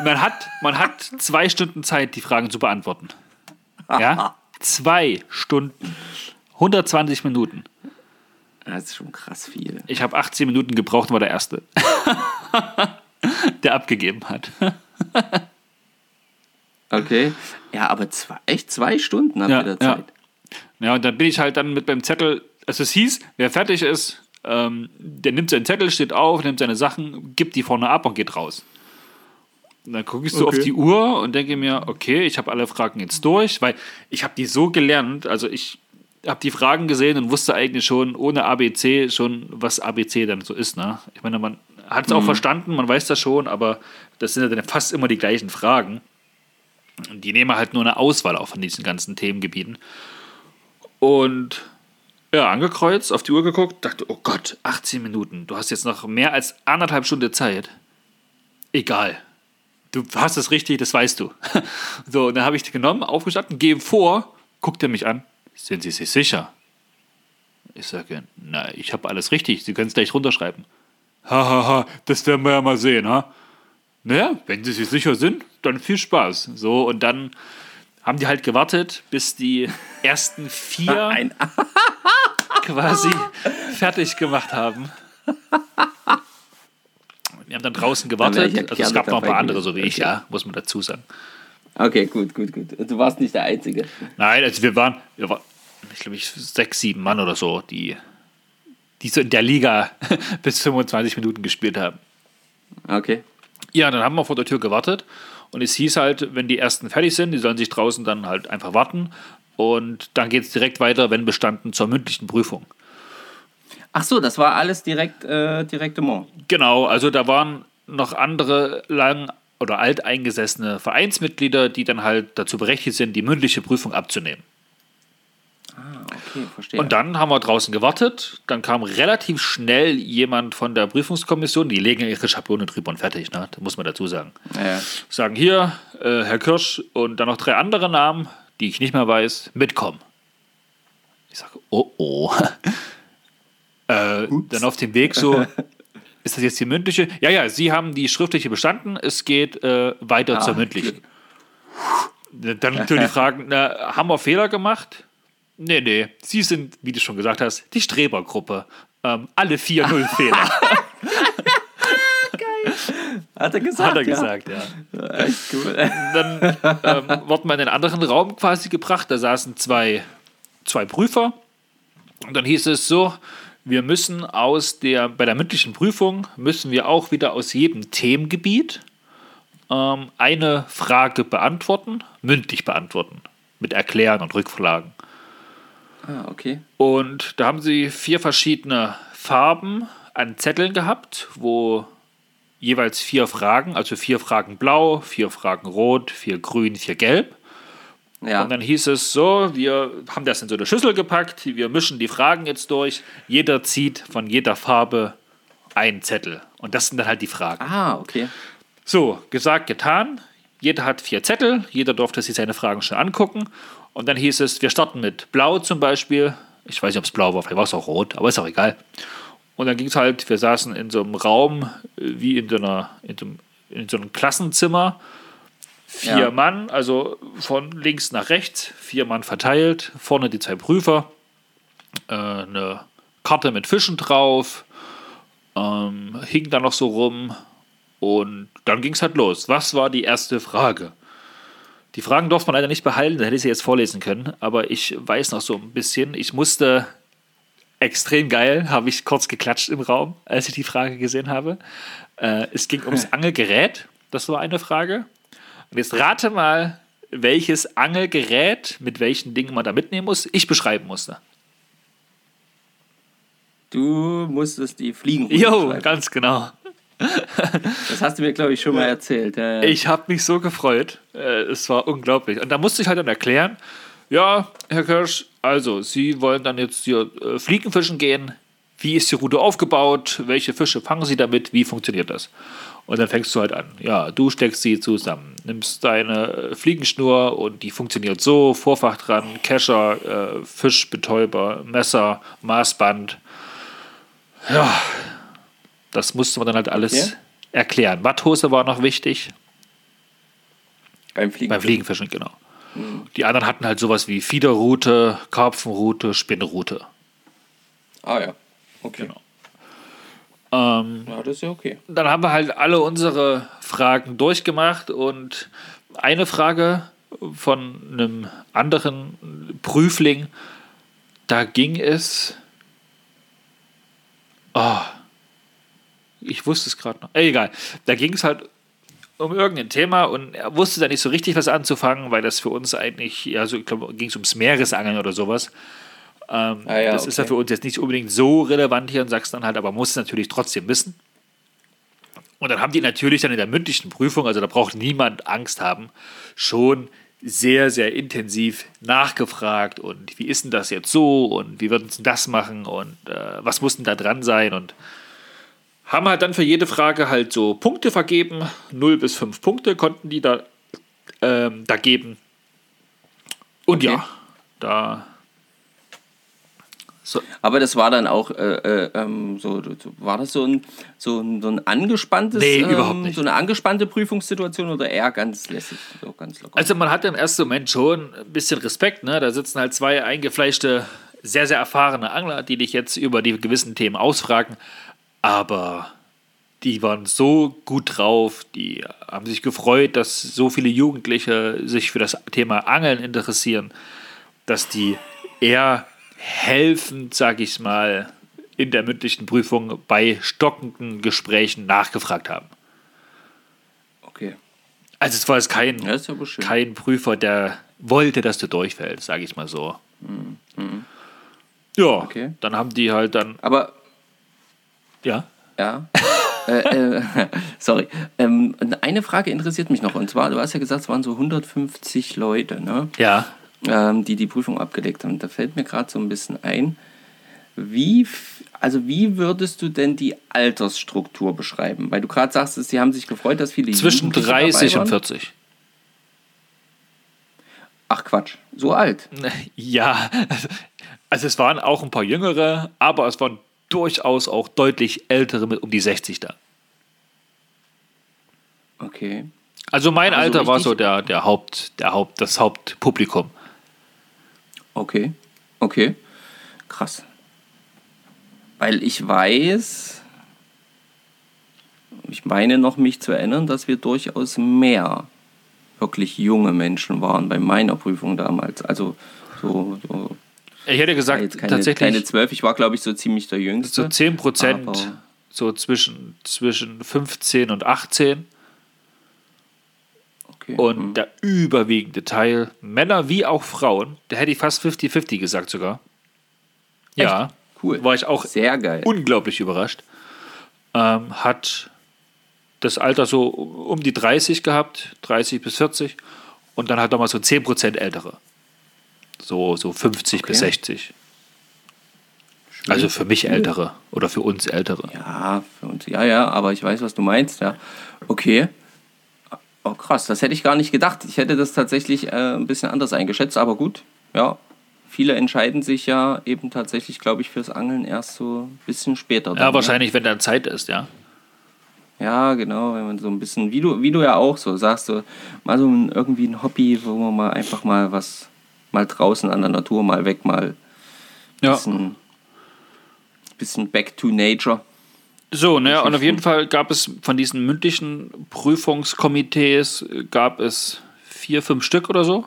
Speaker 2: Man hat, man hat zwei Stunden Zeit, die Fragen zu beantworten. Ja? Zwei Stunden. 120 Minuten.
Speaker 3: Das ist schon krass viel.
Speaker 2: Ich habe 18 Minuten gebraucht und war der Erste, der abgegeben hat.
Speaker 3: Okay. Ja, aber zwei, echt zwei Stunden habt
Speaker 2: Ja,
Speaker 3: ihr da
Speaker 2: ja.
Speaker 3: Zeit.
Speaker 2: Ja, und dann bin ich halt dann mit meinem Zettel, also es hieß, wer fertig ist, ähm, der nimmt seinen Zettel, steht auf, nimmt seine Sachen, gibt die vorne ab und geht raus. Und dann gucke ich so
Speaker 3: Okay.
Speaker 2: auf die Uhr und denke mir, okay, ich habe alle Fragen jetzt durch, weil ich habe die so gelernt, also ich habe die Fragen gesehen und wusste eigentlich schon ohne ABC schon, was ABC dann so ist. Ne? Ich meine, man hat es auch verstanden, man weiß das schon, aber das sind ja dann fast immer die gleichen Fragen. Und die nehmen halt nur eine Auswahl auch von diesen ganzen Themengebieten. Und ja, angekreuzt, auf die Uhr geguckt, dachte, oh Gott, 18 Minuten. Du hast jetzt noch mehr als anderthalb Stunden Zeit. Egal. Du hast es richtig, das weißt du. So, und dann habe ich die genommen, aufgestanden, gehe vor, guckt er mich an. Sind Sie sich sicher? Ich sage, na, ich habe alles richtig, Sie können es gleich runterschreiben. Hahaha, ha, ha, das werden wir ja mal sehen, ha? Naja, wenn Sie sich sicher sind, dann viel Spaß. So, und dann haben die halt gewartet, bis die ersten vier
Speaker 3: Ein,
Speaker 2: quasi fertig gemacht haben. Wir haben dann draußen gewartet. Also es gab noch ein paar andere, so wie ich, ja, muss man dazu sagen.
Speaker 3: okay, gut, gut, gut. Du warst nicht der Einzige.
Speaker 2: Nein, also wir waren, wir waren ich glaube, ich sechs, sieben Mann oder so, die, die so in der Liga bis 25 Minuten gespielt haben.
Speaker 3: Okay.
Speaker 2: Ja, dann haben wir vor der Tür gewartet und es hieß halt, wenn die ersten fertig sind, die sollen sich draußen dann halt einfach warten und dann geht es direkt weiter, wenn bestanden, zur mündlichen Prüfung.
Speaker 3: Ach so, das war alles direkt, äh, direktement.
Speaker 2: Genau, also da waren noch andere lang oder alteingesessene Vereinsmitglieder, die dann halt dazu berechtigt sind, die mündliche Prüfung abzunehmen.
Speaker 3: Okay, verstehe.
Speaker 2: Und dann haben wir draußen gewartet. Dann kam relativ schnell jemand von der Prüfungskommission. Die legen ihre Schablone drüber und fertig, ne? Das muss man dazu sagen.
Speaker 3: ja.
Speaker 2: Sagen hier, äh, Herr Kirsch und dann noch drei andere Namen, die ich nicht mehr weiß, mitkommen. Ich sage, oh oh. äh, dann auf dem Weg so, ist das jetzt die mündliche? Ja, ja, Sie haben die schriftliche bestanden. Es geht äh, weiter
Speaker 3: Ah,
Speaker 2: zur mündlichen. Dann natürlich die Fragen, na, haben wir Fehler gemacht? Nee, nee, Sie sind, wie du schon gesagt hast, die Strebergruppe. Ähm, alle vier Null Fehler,
Speaker 3: Hat er gesagt?
Speaker 2: hat er
Speaker 3: ja.
Speaker 2: gesagt, ja.
Speaker 3: Echt cool.
Speaker 2: Dann ähm, wurden wir in einen anderen Raum quasi gebracht. Da saßen zwei, zwei Prüfer. Und dann hieß es so, wir müssen aus der, bei der mündlichen Prüfung müssen wir auch wieder aus jedem Themengebiet ähm, eine Frage beantworten, mündlich beantworten, mit Erklären und Rückfragen.
Speaker 3: Ah, okay.
Speaker 2: Und da haben sie vier verschiedene Farben an Zetteln gehabt, wo jeweils vier Fragen, also vier Fragen blau, vier Fragen rot, vier grün, vier gelb.
Speaker 3: Ja.
Speaker 2: Und dann hieß es so, wir haben das in so eine Schüssel gepackt, wir mischen die Fragen jetzt durch, jeder zieht von jeder Farbe einen Zettel. Und das sind dann halt die Fragen.
Speaker 3: ah, okay.
Speaker 2: So, gesagt, getan. Jeder hat vier Zettel, jeder durfte sich seine Fragen schon angucken. Und dann hieß es, wir starten mit Blau zum Beispiel. Ich weiß nicht, ob es blau war, vielleicht war es auch rot, aber ist auch egal. Und dann ging es halt, wir saßen in so einem Raum, äh, wie in so, einer, in so, einem, in so einem Klassenzimmer. Vier
Speaker 3: Ja.
Speaker 2: Mann, also von links nach rechts, vier Mann verteilt. Vorne die zwei Prüfer, äh, eine Karte mit Fischen drauf, ähm, hing da noch so rum. Und dann ging es halt los. Was war die erste Frage? Die Fragen durfte man leider nicht behalten, da hätte ich sie jetzt vorlesen können, aber ich weiß noch so ein bisschen. Ich musste extrem geil, habe ich kurz geklatscht im Raum, als ich die Frage gesehen habe. Äh, es ging ums Angelgerät, das war eine Frage. Und jetzt rate mal, welches Angelgerät mit welchen Dingen man da mitnehmen muss, ich beschreiben musste.
Speaker 3: Du musstest die Fliegen.
Speaker 2: Jo, ganz genau.
Speaker 3: Das hast du mir, glaube ich, schon mal erzählt. Ja, ja.
Speaker 2: Ich habe mich so gefreut. Äh, Es war unglaublich. Und da musste ich halt dann erklären, ja, Herr Kirsch, also Sie wollen dann jetzt hier äh, Fliegenfischen gehen. Wie ist die Route aufgebaut? Welche Fische fangen Sie damit? Wie funktioniert das? Und dann fängst du halt an. Ja, du steckst sie zusammen, nimmst deine äh, Fliegenschnur und die funktioniert so: Vorfach dran, Kescher, äh, Fischbetäuber, Messer, Maßband. Ja, das musste man dann halt alles
Speaker 3: Okay.
Speaker 2: erklären. Watthose war noch wichtig.
Speaker 3: beim Fliegen.
Speaker 2: Beim Fliegenfischen, genau. Die anderen hatten halt sowas wie Fiederroute, Karpfenroute, Spinnroute.
Speaker 3: Ah ja. Okay.
Speaker 2: Genau. Ähm,
Speaker 3: Ja, das ist ja okay.
Speaker 2: dann haben wir halt alle unsere Fragen durchgemacht und eine Frage von einem anderen Prüfling, da ging es. Oh, ich wusste es gerade noch. Egal. Da ging es halt um irgendein Thema und er wusste da nicht so richtig was anzufangen, weil das für uns eigentlich, ja, so, ich glaube, ging es ums Meeresangeln oder sowas. Ähm,
Speaker 3: Ah ja,
Speaker 2: das ist ja
Speaker 3: okay.
Speaker 2: für uns jetzt nicht unbedingt so relevant hier in Sachsen-Anhalt, aber muss es natürlich trotzdem wissen. Und dann haben die natürlich dann in der mündlichen Prüfung, also da braucht niemand Angst haben, schon sehr, sehr intensiv nachgefragt und wie ist denn das jetzt so und wie würden sie das machen und äh, was muss denn da dran sein und haben halt dann für jede Frage halt so Punkte vergeben, 0 bis 5 Punkte konnten die da, ähm, da geben. Und
Speaker 3: Okay.
Speaker 2: ja, da so,
Speaker 3: Aber das war dann auch, äh, äh, ähm, so, so, war das so ein, so ein, so ein angespanntes,
Speaker 2: Nee,
Speaker 3: ähm,
Speaker 2: überhaupt nicht.
Speaker 3: so eine angespannte Prüfungssituation oder eher ganz lässig, so ganz locker?
Speaker 2: Also man hatte im ersten Moment schon ein bisschen Respekt, ne? Da sitzen halt zwei eingefleischte, sehr, sehr erfahrene Angler, die dich jetzt über die gewissen Themen ausfragen. Aber die waren so gut drauf, die haben sich gefreut, dass so viele Jugendliche sich für das Thema Angeln interessieren, dass die eher helfend, sag ich mal, in der mündlichen Prüfung bei stockenden Gesprächen nachgefragt haben.
Speaker 3: okay.
Speaker 2: Also es war jetzt kein,
Speaker 3: Ja, schön.
Speaker 2: kein Prüfer, der wollte, dass du durchfällst, sage ich mal so. Ja,
Speaker 3: Okay.
Speaker 2: dann haben die halt dann,
Speaker 3: Aber
Speaker 2: ja,
Speaker 3: Ja. äh, äh, sorry. Ähm, eine Frage interessiert mich noch. Und zwar, du hast ja gesagt, es waren so 150 Leute, ne?
Speaker 2: ja,
Speaker 3: ähm, die die Prüfung abgelegt haben. Da fällt mir gerade so ein bisschen ein. Wie, also wie würdest du denn die Altersstruktur beschreiben? Weil du gerade sagst, sie haben sich gefreut, dass viele
Speaker 2: zwischen
Speaker 3: Jugendliche
Speaker 2: 30
Speaker 3: dabei
Speaker 2: und
Speaker 3: waren.
Speaker 2: 40.
Speaker 3: Ach Quatsch, so alt.
Speaker 2: Ja, also es waren auch ein paar Jüngere, aber es waren durchaus auch deutlich ältere mit um die 60 da.
Speaker 3: Okay.
Speaker 2: Also mein
Speaker 3: Aber so
Speaker 2: Alter war so der, der Haupt, der Haupt, das Hauptpublikum.
Speaker 3: Okay. Okay. Krass. Weil ich weiß, ich meine noch mich zu erinnern, dass wir durchaus mehr wirklich junge Menschen waren bei meiner Prüfung damals. Also so, so
Speaker 2: Ich hätte
Speaker 3: ja,
Speaker 2: gesagt,
Speaker 3: jetzt keine,
Speaker 2: tatsächlich
Speaker 3: keine zwölf, ich war glaube ich so ziemlich der Jüngste.
Speaker 2: so 10 Prozent, so zwischen, zwischen 15 und 18.
Speaker 3: Okay.
Speaker 2: Und
Speaker 3: hm.
Speaker 2: der überwiegende Teil, Männer wie auch Frauen, da hätte ich fast 50-50 gesagt sogar. Ja,
Speaker 3: cool.
Speaker 2: war ich auch
Speaker 3: Sehr geil.
Speaker 2: unglaublich überrascht. Ähm, hat das Alter so um die 30 gehabt, 30 bis 40. Und dann hat nochmal so 10% ältere. So, so 50 bis
Speaker 3: Okay.
Speaker 2: 60. Also für mich ältere oder für uns ältere.
Speaker 3: Ja, für uns, ja, ja, aber ich weiß, was du meinst, ja. Okay. Oh, krass, das hätte ich gar nicht gedacht. Ich hätte das tatsächlich äh, ein bisschen anders eingeschätzt, aber gut, ja. Viele entscheiden sich ja eben tatsächlich, glaube ich, fürs Angeln erst so ein bisschen später. dann,
Speaker 2: Ja,
Speaker 3: ne?
Speaker 2: wahrscheinlich, wenn dann Zeit ist, ja.
Speaker 3: Ja, genau, wenn man so ein bisschen, wie du, wie du ja auch so sagst, so mal so ein, irgendwie ein Hobby, wo man mal einfach mal was, mal draußen an der Natur, mal weg, mal
Speaker 2: Ja.
Speaker 3: bisschen, bisschen back to nature.
Speaker 2: So, ne, und auf jeden Fall gab es von diesen mündlichen Prüfungskomitees, gab es vier, fünf Stück oder so.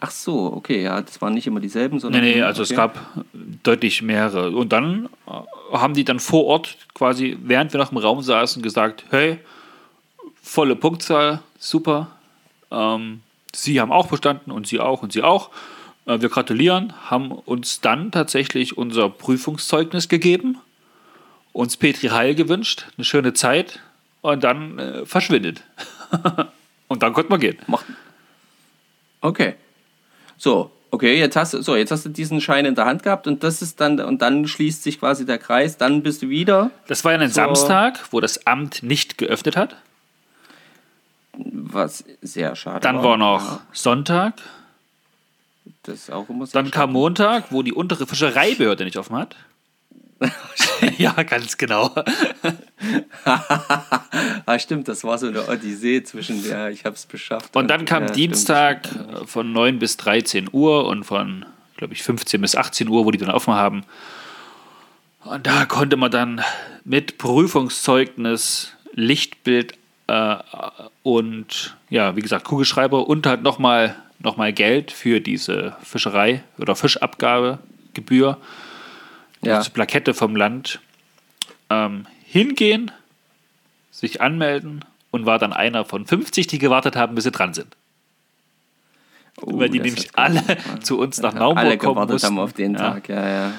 Speaker 3: Ach so, okay, ja, das waren nicht immer dieselben, sondern.
Speaker 2: Nee, nee, also
Speaker 3: okay.
Speaker 2: es gab deutlich mehrere. Und dann äh, haben die dann vor Ort quasi, während wir noch im Raum saßen, gesagt, hey, volle Punktzahl, super. Ähm, Sie haben auch bestanden und Sie auch und Sie auch. Äh, wir gratulieren, haben uns dann tatsächlich unser Prüfungszeugnis gegeben, uns Petri Heil gewünscht, eine schöne Zeit und dann äh, verschwindet. und dann konnte man gehen.
Speaker 3: Okay. So, okay, jetzt hast du so, jetzt hast du diesen Schein in der Hand gehabt und das ist dann und dann schließt sich quasi der Kreis, dann bist du wieder.
Speaker 2: Das war ja ein
Speaker 3: So.
Speaker 2: Samstag, wo das Amt nicht geöffnet hat.
Speaker 3: Was sehr schade
Speaker 2: Dann war noch Sonntag.
Speaker 3: Das auch immer
Speaker 2: Dann kam Montag, wo die untere Fischereibehörde nicht offen hat. ja, ganz genau.
Speaker 3: Ah, stimmt, das war so eine Odyssee zwischen der, ich hab's beschafft.
Speaker 2: Und dann kam
Speaker 3: ja,
Speaker 2: Dienstag
Speaker 3: stimmt.
Speaker 2: von 9 bis 13 Uhr und von, glaube ich, 15 bis 18 Uhr, wo die dann offen haben. Und da konnte man dann mit Prüfungszeugnis, Lichtbild äh, und, ja, wie gesagt, Kugelschreiber und halt nochmal noch mal Geld für diese Fischerei- oder Fischabgabegebühr,
Speaker 3: Ja.
Speaker 2: diese Plakette vom Land, ähm, hingehen, sich anmelden und war dann einer von 50, die gewartet haben, bis sie dran sind.
Speaker 3: Oh,
Speaker 2: weil die nämlich alle
Speaker 3: gut.
Speaker 2: zu uns nach Naumburg
Speaker 3: Alle
Speaker 2: kommen mussten.
Speaker 3: haben auf den
Speaker 2: Ja.
Speaker 3: Tag, ja, ja.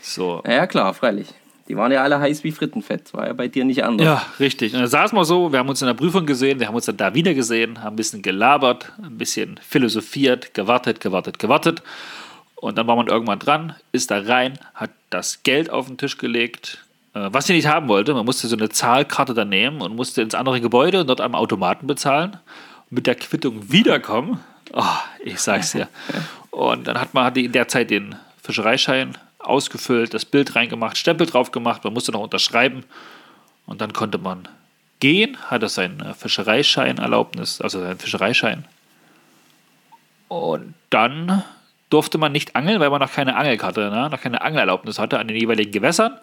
Speaker 2: So.
Speaker 3: Ja, klar, freilich. Die waren ja alle heiß wie Frittenfett. War ja bei dir nicht anders.
Speaker 2: Ja, richtig. Und dann saßen wir so, wir haben uns in der Prüfung gesehen, wir haben uns dann da wieder gesehen, haben ein bisschen gelabert, ein bisschen philosophiert, gewartet, gewartet, gewartet. Und dann war man irgendwann dran, ist da rein, hat das Geld auf den Tisch gelegt, äh, was sie nicht haben wollte. Man musste so eine Zahlkarte dann nehmen und musste ins andere Gebäude und dort am Automaten bezahlen. Mit der Quittung wiederkommen. Oh, ich sag's dir. Und dann hat man hatte in der Zeit den Fischereischein ausgefüllt, das Bild reingemacht, Stempel drauf gemacht, man musste noch unterschreiben. Und dann konnte man gehen, hatte sein äh, Fischereischeinerlaubnis, also seinen Fischereischein. Und dann durfte man nicht angeln, weil man noch keine Angelkarte, ne? noch keine Angelerlaubnis hatte an den jeweiligen Gewässern.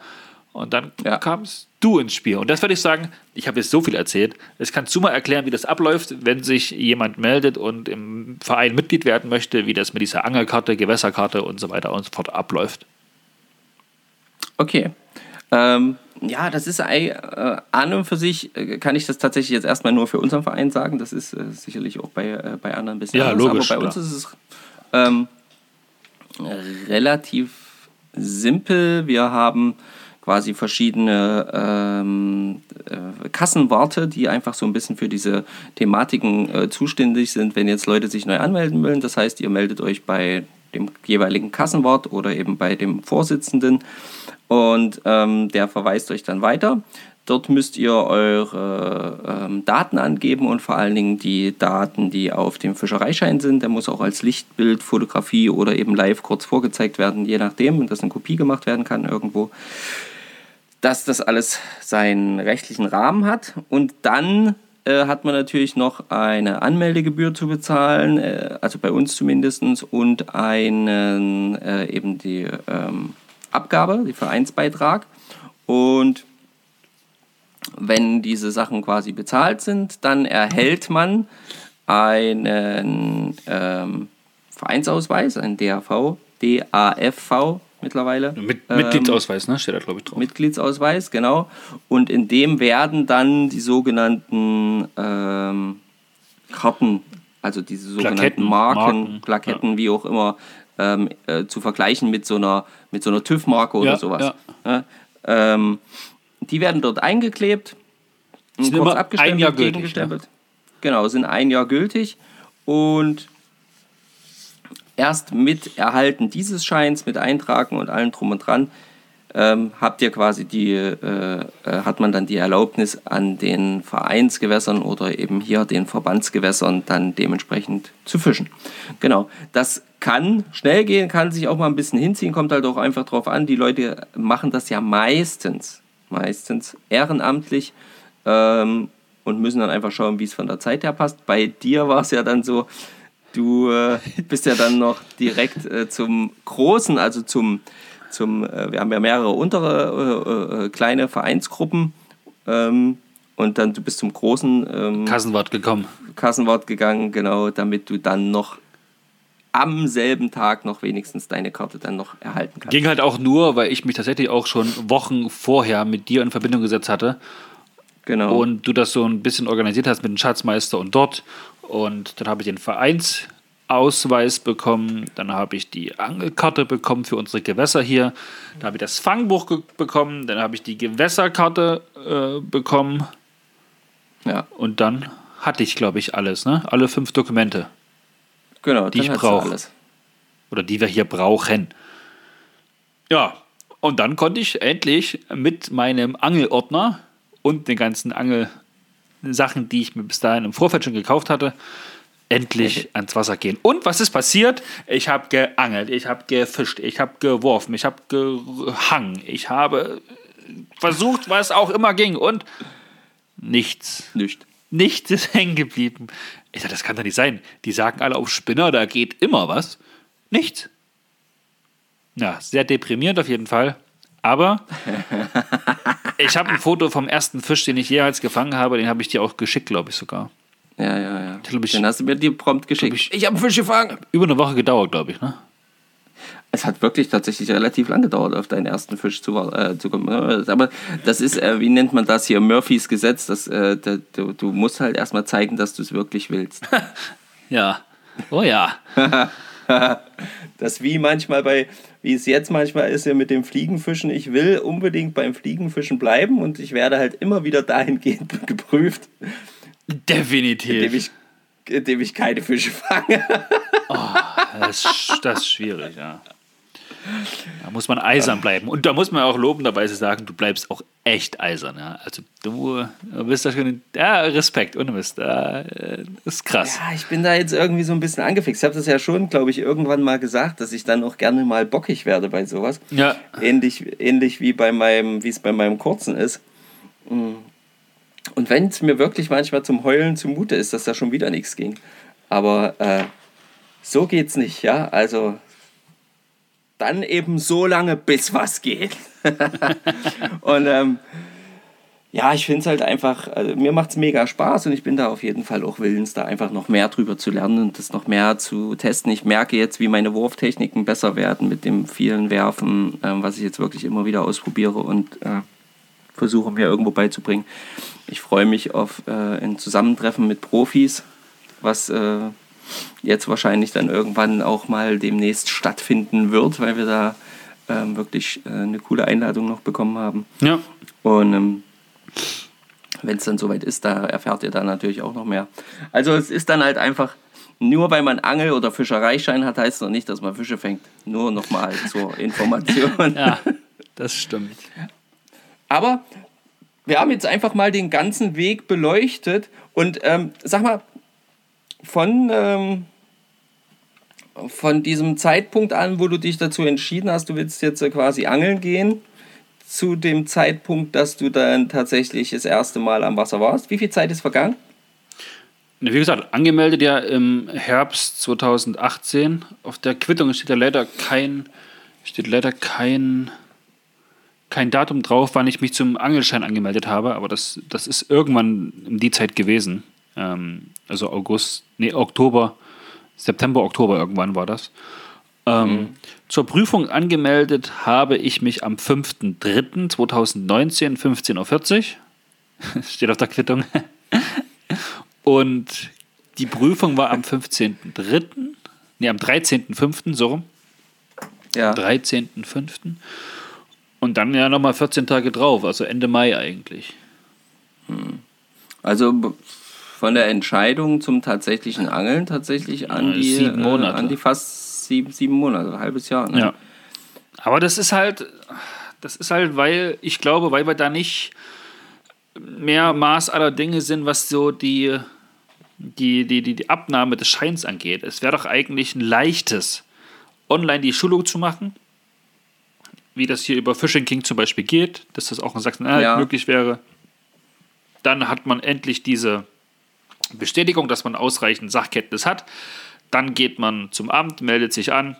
Speaker 2: Und dann
Speaker 3: Ja.
Speaker 2: kamst du ins Spiel. Und das würde ich sagen, ich habe jetzt so viel erzählt. Jetzt kannst du mal erklären, wie das abläuft, wenn sich jemand meldet und im Verein Mitglied werden möchte, wie das mit dieser Angelkarte, Gewässerkarte und so weiter und so fort abläuft.
Speaker 3: Okay. Ähm, ja, das ist äh, an und für sich, äh, kann ich das tatsächlich jetzt erstmal nur für unseren Verein sagen. Das ist äh, sicherlich auch bei, äh, bei anderen ein bisschen
Speaker 2: Ja,
Speaker 3: anders.
Speaker 2: logisch,
Speaker 3: Aber bei uns ist es ähm, relativ simpel. Wir haben quasi verschiedene ähm, äh, Kassenwarte, die einfach so ein bisschen für diese Thematiken äh, zuständig sind, wenn jetzt Leute sich neu anmelden wollen. Das heißt, ihr meldet euch bei dem jeweiligen Kassenwart oder eben bei dem Vorsitzenden und ähm, der verweist euch dann weiter. Dort müsst ihr eure ähm, Daten angeben und vor allen Dingen die Daten, die auf dem Fischereischein sind. Der muss auch als Lichtbild, Fotografie oder eben live kurz vorgezeigt werden, je nachdem, dass eine Kopie gemacht werden kann irgendwo. Dass das alles seinen rechtlichen Rahmen hat. Und dann äh, hat man natürlich noch eine Anmeldegebühr zu bezahlen, äh, also bei uns zumindest, und einen äh, eben die ähm, Abgabe, die Vereinsbeitrag. Und wenn diese Sachen quasi bezahlt sind, dann erhält man einen ähm, Vereinsausweis, einen DAV, DAFV mittlerweile.
Speaker 2: Mit,
Speaker 3: Ähm,
Speaker 2: Mitgliedsausweis, ne? Steht da, glaube ich, drauf.
Speaker 3: Mitgliedsausweis, genau. Und in dem werden dann die sogenannten ähm, Karten, also diese sogenannten
Speaker 2: Plaketten,
Speaker 3: Marken,
Speaker 2: Marken,
Speaker 3: Plaketten, wie auch immer, ähm, äh, zu vergleichen mit so einer, mit so einer TÜV-Marke oder
Speaker 2: Ja,
Speaker 3: sowas. Ja, ähm, die werden dort eingeklebt,
Speaker 2: Sind
Speaker 3: kurz abgestempelt,
Speaker 2: ein Jahr gültig,
Speaker 3: gegengestempelt. Genau, sind ein Jahr gültig und erst mit Erhalten dieses Scheins, mit Eintragen und allem drum und dran, ähm, habt ihr quasi die, äh, äh, hat man dann die Erlaubnis an den Vereinsgewässern oder eben hier den Verbandsgewässern dann dementsprechend zu fischen. Genau, das kann schnell gehen, kann sich auch mal ein bisschen hinziehen, kommt halt auch einfach drauf an. Die Leute machen das ja meistens, meistens ehrenamtlich ähm, und müssen dann einfach schauen, wie es von der Zeit her passt. Bei dir war es ja dann so, du äh, bist ja dann noch direkt äh, zum Großen, also zum, zum äh, wir haben ja mehrere untere äh, äh, kleine Vereinsgruppen ähm, und dann du bist zum großen ähm,
Speaker 2: Kassenwart gekommen.
Speaker 3: Kassenwart gegangen, genau, damit du dann noch am selben Tag noch wenigstens deine Karte dann noch erhalten kannst.
Speaker 2: Ging halt auch nur, weil ich mich tatsächlich auch schon Wochen vorher mit dir in Verbindung gesetzt hatte
Speaker 3: Genau.
Speaker 2: und du das so ein bisschen organisiert hast mit dem Schatzmeister und dort Und dann habe ich den Vereinsausweis bekommen, dann habe ich die Angelkarte bekommen für unsere Gewässer hier, dann habe ich das Fangbuch bekommen, dann habe ich die Gewässerkarte äh, bekommen. Ja. Und dann hatte ich, glaube ich, alles, ne? Alle fünf Dokumente. Genau, die ich brauche. Oder die wir hier brauchen. Ja, und dann konnte ich endlich mit meinem Angelordner und den ganzen Angelsachen, die ich mir bis dahin im Vorfeld schon gekauft hatte, endlich ans Wasser gehen. Und was ist passiert? Ich habe geangelt, ich habe gefischt, ich habe geworfen, ich habe gehangen, ich habe versucht, was auch immer ging und nichts.
Speaker 3: Nicht.
Speaker 2: Nichts ist hängen geblieben. Ich dachte, das kann doch nicht sein. Die sagen alle auf Spinner, da geht immer was. Nichts. Ja, sehr deprimierend auf jeden Fall. Aber ich habe ein Foto vom ersten Fisch, den ich jemals gefangen habe, den habe ich dir auch geschickt, glaube ich sogar.
Speaker 3: Ja, ja, ja. Ich, den hast du mir dir prompt geschickt.
Speaker 2: Ich, ich habe einen Fisch gefangen. Über eine Woche gedauert, glaube ich, ne?
Speaker 3: Es hat wirklich tatsächlich relativ lang gedauert, auf deinen ersten Fisch zu, äh, zu kommen. Aber das ist, äh, wie nennt man das hier, Murphys Gesetz. Das, äh, du, du musst halt erstmal zeigen, dass du es wirklich willst.
Speaker 2: ja. Oh ja.
Speaker 3: das wie manchmal bei, wie es jetzt manchmal ist, ja mit dem Fliegenfischen. Ich will unbedingt beim Fliegenfischen bleiben und ich werde halt immer wieder dahingehend geprüft.
Speaker 2: Definitiv.
Speaker 3: Indem ich, indem ich keine Fische fange.
Speaker 2: oh, das, das ist schwierig, ja. Da muss man eisern bleiben. Und da muss man auch lobenderweise sagen, du bleibst auch echt eisern. Ja? Also du bist da schon, ja, Respekt, ohne Mist. Das ist krass.
Speaker 3: Ja, ich bin da jetzt irgendwie so ein bisschen angefixt. Ich habe das ja schon, glaube ich, irgendwann mal gesagt, dass ich dann auch gerne mal bockig werde bei sowas.
Speaker 2: Ja.
Speaker 3: Ähnlich, ähnlich wie bei meinem, wie es bei meinem kurzen ist. Und wenn es mir wirklich manchmal zum Heulen zumute ist, dass da schon wieder nichts ging. Aber äh, so geht's nicht, ja. Also dann eben so lange, bis was geht. und ähm, ja, ich finde es halt einfach, also mir macht es mega Spaß und ich bin da auf jeden Fall auch willens, da einfach noch mehr drüber zu lernen und das noch mehr zu testen. Ich merke jetzt, wie meine Wurftechniken besser werden mit dem vielen Werfen, ähm, was ich jetzt wirklich immer wieder ausprobiere und äh, versuche mir irgendwo beizubringen. Ich freue mich auf äh, ein Zusammentreffen mit Profis, was äh, jetzt wahrscheinlich dann irgendwann auch mal demnächst stattfinden wird, weil wir da ähm, wirklich äh, eine coole Einladung noch bekommen haben.
Speaker 2: Ja.
Speaker 3: Und ähm, wenn es dann soweit ist, da erfährt ihr dann natürlich auch noch mehr. Also es ist dann halt einfach, nur weil man Angel- oder Fischereischein hat, heißt noch nicht, dass man Fische fängt. Nur nochmal zur Information.
Speaker 2: ja, das stimmt.
Speaker 3: Aber wir haben jetzt einfach mal den ganzen Weg beleuchtet und ähm, sag mal, von, ähm, von diesem Zeitpunkt an, wo du dich dazu entschieden hast, du willst jetzt quasi angeln gehen, zu dem Zeitpunkt, dass du dann tatsächlich das erste Mal am Wasser warst. Wie viel Zeit ist vergangen?
Speaker 2: Wie gesagt, angemeldet ja im Herbst 2018. Auf der Quittung steht ja leider kein, steht leider kein, kein Datum drauf, wann ich mich zum Angelschein angemeldet habe, aber das, das ist irgendwann in die Zeit gewesen. Ähm, also August, nee, Oktober, September, Oktober irgendwann war das. Ähm, mhm. Zur Prüfung angemeldet habe ich mich am 5.3.2019, 15.40 Uhr. Steht auf der Quittung. Und die Prüfung war am 15.3., nee, am 13.5., so rum. Ja. 13.5. Und dann ja nochmal 14 Tage drauf, also Ende Mai eigentlich.
Speaker 3: Hm. Also von der Entscheidung zum tatsächlichen Angeln tatsächlich an die, sieben Monate. Äh, an die fast sieben, sieben Monate, ein halbes Jahr. Ne?
Speaker 2: Ja. Aber das ist halt, das ist halt, weil ich glaube, weil wir da nicht mehr Maß aller Dinge sind, was so die, die, die, die, die Abnahme des Scheins angeht. Es wäre doch eigentlich ein leichtes, online die Schulung zu machen, wie das hier über Fishing King zum Beispiel geht, dass das auch in Sachsen-Anhalt ja. möglich wäre. Dann hat man endlich diese Bestätigung, dass man ausreichend Sachkenntnis hat. Dann geht man zum Amt, meldet sich an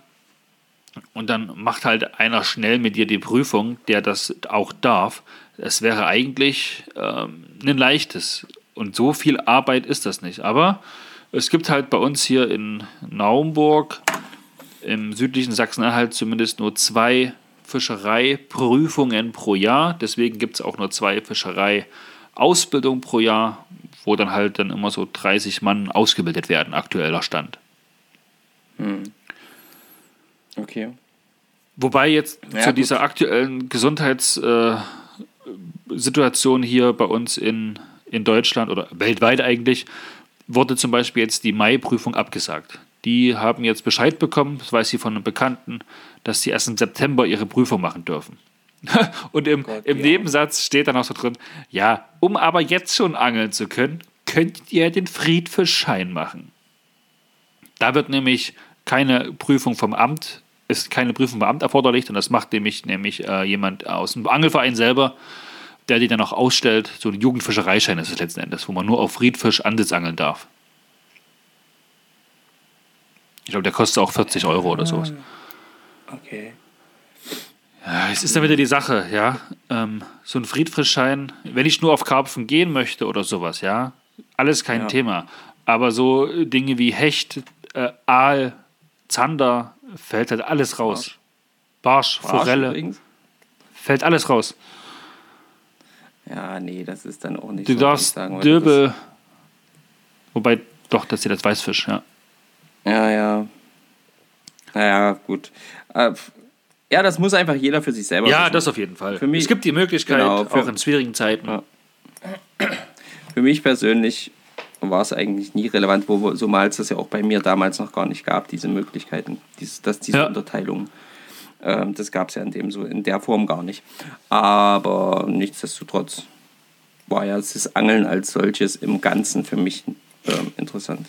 Speaker 2: und dann macht halt einer schnell mit dir die Prüfung, der das auch darf. Es wäre eigentlich ähm, ein leichtes. Und so viel Arbeit ist das nicht. Aber es gibt halt bei uns hier in Naumburg, im südlichen Sachsen-Anhalt, zumindest nur zwei Fischereiprüfungen pro Jahr. Deswegen gibt es auch nur zwei Fischereiausbildungen pro Jahr, wo dann halt dann immer so 30 Mann ausgebildet werden, aktueller Stand.
Speaker 3: Okay.
Speaker 2: Wobei jetzt
Speaker 3: Ja,
Speaker 2: zu
Speaker 3: gut.
Speaker 2: dieser aktuellen Gesundheitssituation hier bei uns in, in Deutschland oder weltweit eigentlich, wurde zum Beispiel jetzt die Mai-Prüfung abgesagt. Die haben jetzt Bescheid bekommen, das weiß sie von einem Bekannten, dass sie erst im September ihre Prüfung machen dürfen. Und im,
Speaker 3: Gott,
Speaker 2: im
Speaker 3: ja.
Speaker 2: Nebensatz steht dann auch so drin, ja, um aber jetzt schon angeln zu können, könnt ihr den Friedfischschein machen. Da wird nämlich keine Prüfung vom Amt, ist keine Prüfung vom Amt erforderlich und das macht nämlich, nämlich äh, jemand aus dem Angelverein selber, der die dann auch ausstellt. So ein Jugendfischereischein ist es letzten Endes, wo man nur auf Friedfisch Ansitz angeln darf. Ich glaube, der kostet auch 40 Euro oder sowas.
Speaker 3: Okay.
Speaker 2: Ja, es ist dann wieder die Sache, ja. Ähm, so ein Friedfischschein, wenn ich nur auf Karpfen gehen möchte oder sowas, ja, alles kein
Speaker 3: Ja.
Speaker 2: Thema. Aber so äh, Dinge wie Hecht, äh, Aal, Zander, fällt halt alles raus. Barsch,
Speaker 3: Arsch
Speaker 2: Forelle,
Speaker 3: übrigens.
Speaker 2: fällt alles raus.
Speaker 3: Ja, nee, das ist dann auch nicht
Speaker 2: Du
Speaker 3: so,
Speaker 2: darfst
Speaker 3: sagen, weil
Speaker 2: Döbe, wobei, doch, das ist jetzt Weißfisch, ja.
Speaker 3: Das, ja, ja. Naja, gut. Äh, ja, das muss einfach jeder für sich selber
Speaker 2: Ja,
Speaker 3: wissen.
Speaker 2: das auf jeden Fall.
Speaker 3: Für mich-
Speaker 2: es gibt die Möglichkeit,
Speaker 3: Genau, für-
Speaker 2: auch in schwierigen Zeiten.
Speaker 3: Ja. Für mich persönlich war es eigentlich nie relevant, wo, wir- zumal es das ja auch bei mir damals noch gar nicht gab, diese Möglichkeiten, dieses, dass diese
Speaker 2: Ja.
Speaker 3: Unterteilung. Ähm, das gab es ja in, dem so, in der Form gar nicht. Aber nichtsdestotrotz war ja das Angeln als solches im Ganzen für mich ähm, interessant.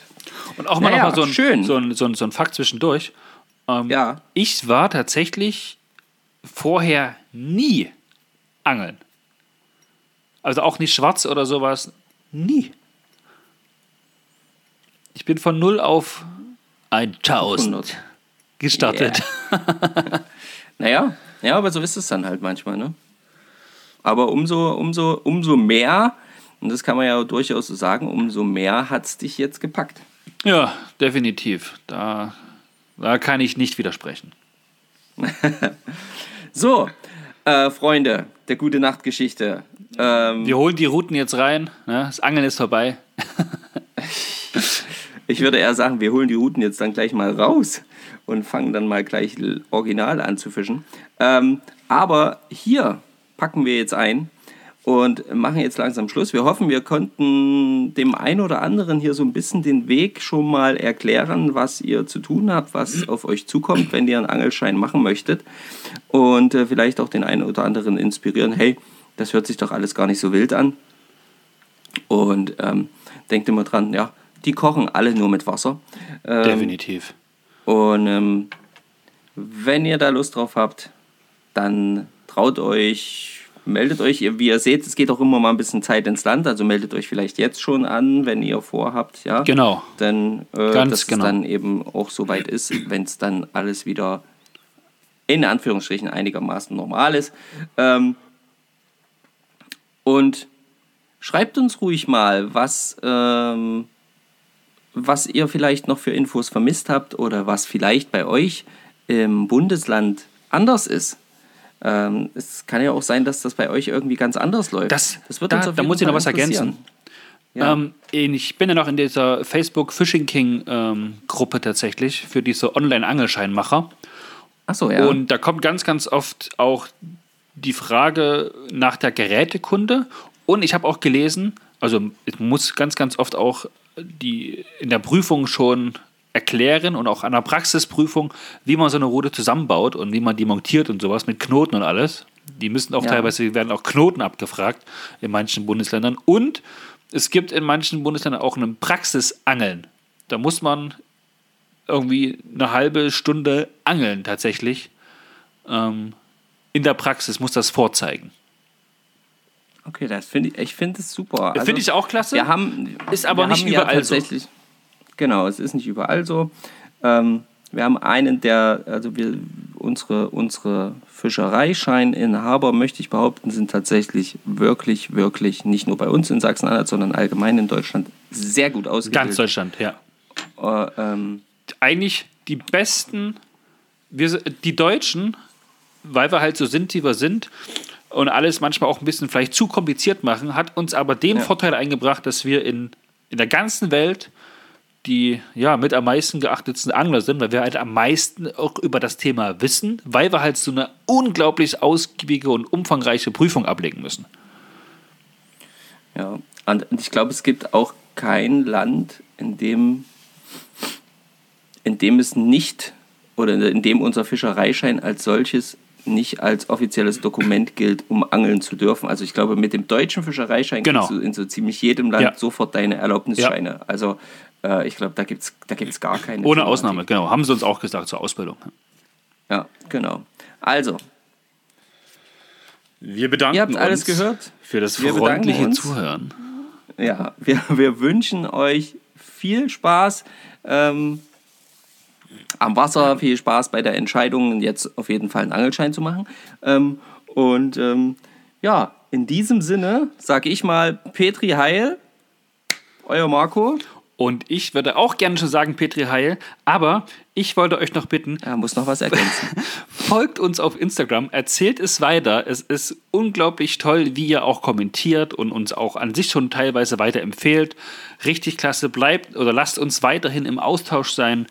Speaker 2: Und auch mal
Speaker 3: Naja,
Speaker 2: noch mal so ein,
Speaker 3: schön.
Speaker 2: So, ein, so, ein, so ein Fakt zwischendurch. Ähm,
Speaker 3: Ja.
Speaker 2: Ich war tatsächlich vorher nie angeln. Also auch nicht schwarz oder sowas. Nie. Ich bin von 0 auf 1000
Speaker 3: 100.
Speaker 2: gestartet.
Speaker 3: Naja, ja, aber so ist es dann halt manchmal, ne? Aber umso, umso, umso mehr, und das kann man ja durchaus so sagen, umso mehr hat es dich jetzt gepackt.
Speaker 2: Ja, definitiv. Da, da kann ich nicht widersprechen.
Speaker 3: So, äh, Freunde der gute Nachtgeschichte. Ähm,
Speaker 2: Wir holen die Routen jetzt rein. Ne? Das Angeln ist vorbei.
Speaker 3: ich würde eher sagen, wir holen die Routen jetzt dann gleich mal raus und fangen dann mal gleich original an zu fischen. Ähm, aber hier packen wir jetzt ein und machen jetzt langsam Schluss. Wir hoffen, wir konnten dem einen oder anderen hier so ein bisschen den Weg schon mal erklären, was ihr zu tun habt, was auf euch zukommt, wenn ihr einen Angelschein machen möchtet. Und äh, vielleicht auch den einen oder anderen inspirieren, hey, das hört sich doch alles gar nicht so wild an. Und ähm, denkt immer dran, ja, die kochen alle nur mit Wasser. Ähm,
Speaker 2: Definitiv.
Speaker 3: und ähm, wenn ihr da Lust drauf habt, dann traut euch, meldet euch. Wie ihr seht, es geht auch immer mal ein bisschen Zeit ins Land, also meldet euch vielleicht jetzt schon an, wenn ihr vorhabt, ja.
Speaker 2: Genau.
Speaker 3: Denn äh,
Speaker 2: Ganz
Speaker 3: dass
Speaker 2: genau.
Speaker 3: es dann eben auch so weit ist, wenn es dann alles wieder in Anführungsstrichen einigermaßen normal ist. Ähm, und schreibt uns ruhig mal, was, ähm, was ihr vielleicht noch für Infos vermisst habt oder was vielleicht bei euch im Bundesland anders ist. Ähm, es kann ja auch sein, dass das bei euch irgendwie ganz anders läuft.
Speaker 2: Das-
Speaker 3: wird
Speaker 2: da-
Speaker 3: uns auf
Speaker 2: da muss ich noch was ergänzen.
Speaker 3: Ja.
Speaker 2: Ähm, ich bin ja noch in dieser Facebook Fishing King ähm, Gruppe tatsächlich für diese Online-Angelscheinmacher.
Speaker 3: Achso, ja.
Speaker 2: Und da kommt ganz, ganz oft auch die Frage nach der Gerätekunde. Und ich habe auch gelesen, also es muss ganz, ganz oft auch die in der Prüfung schon erklären und auch an der Praxisprüfung, wie man so eine Rute zusammenbaut und wie man die montiert und sowas mit Knoten und alles. Die müssen auch
Speaker 3: Ja.
Speaker 2: teilweise, werden auch Knoten abgefragt in manchen Bundesländern. Und es gibt in manchen Bundesländern auch ein Praxisangeln. Da muss man irgendwie eine halbe Stunde angeln tatsächlich. Ähm, in der Praxis muss das vorzeigen.
Speaker 3: Okay, das finde ich, ich finde es super. Also,
Speaker 2: Finde ich auch klasse.
Speaker 3: Wir haben,
Speaker 2: Ist aber nicht
Speaker 3: haben ja
Speaker 2: überall so.
Speaker 3: Genau, es ist nicht überall so. Ähm, wir haben einen, der, also wir, unsere, unsere Fischereischeininhaber, möchte ich behaupten, sind tatsächlich wirklich, wirklich nicht nur bei uns in Sachsen-Anhalt, sondern allgemein in Deutschland sehr gut
Speaker 2: Ganz
Speaker 3: ausgebildet.
Speaker 2: Deutschland, ja.
Speaker 3: Äh, ähm,
Speaker 2: Eigentlich die besten, wir, die Deutschen, weil wir halt so sind, wie wir sind, und alles manchmal auch ein bisschen vielleicht zu kompliziert machen, hat uns aber den
Speaker 3: Ja.
Speaker 2: Vorteil eingebracht, dass wir in, in der ganzen Welt die ja mit am meisten geachtetsten Angler sind, weil wir halt am meisten auch über das Thema wissen, weil wir halt so eine unglaublich ausgiebige und umfangreiche Prüfung ablegen müssen.
Speaker 3: Ja, und ich glaube, es gibt auch kein Land, in dem, in dem es nicht oder in dem unser Fischereischein als solches nicht als offizielles Dokument gilt, um angeln zu dürfen. Also ich glaube, mit dem deutschen Fischereischein
Speaker 2: Genau.
Speaker 3: kriegst du in so ziemlich jedem Land
Speaker 2: Ja.
Speaker 3: sofort deine Erlaubnisscheine. Also äh, ich glaube, da gibt es da gibt's gar keine.
Speaker 2: Ohne
Speaker 3: Thematik.
Speaker 2: Ausnahme, genau. Haben sie uns auch gesagt zur Ausbildung.
Speaker 3: Ja, genau. Also,
Speaker 2: Wir bedanken
Speaker 3: ihr habt alles
Speaker 2: uns
Speaker 3: gehört.
Speaker 2: für das
Speaker 3: Wir
Speaker 2: freundliche. Zuhören.
Speaker 3: Ja, wir, wir wünschen euch viel Spaß ähm, am Wasser, viel Spaß bei der Entscheidung, jetzt auf jeden Fall einen Angelschein zu machen. Ähm, und ähm, ja, in diesem Sinne sage ich mal Petri Heil, euer Marco.
Speaker 2: Und ich würde auch gerne schon sagen, Petri Heil, aber ich wollte euch noch bitten,
Speaker 3: Er muss noch was ergänzen.
Speaker 2: folgt uns auf Instagram, erzählt es weiter. Es ist unglaublich toll, wie ihr auch kommentiert und uns auch an sich schon teilweise weiterempfehlt. Richtig klasse, bleibt oder lasst uns weiterhin im Austausch sein.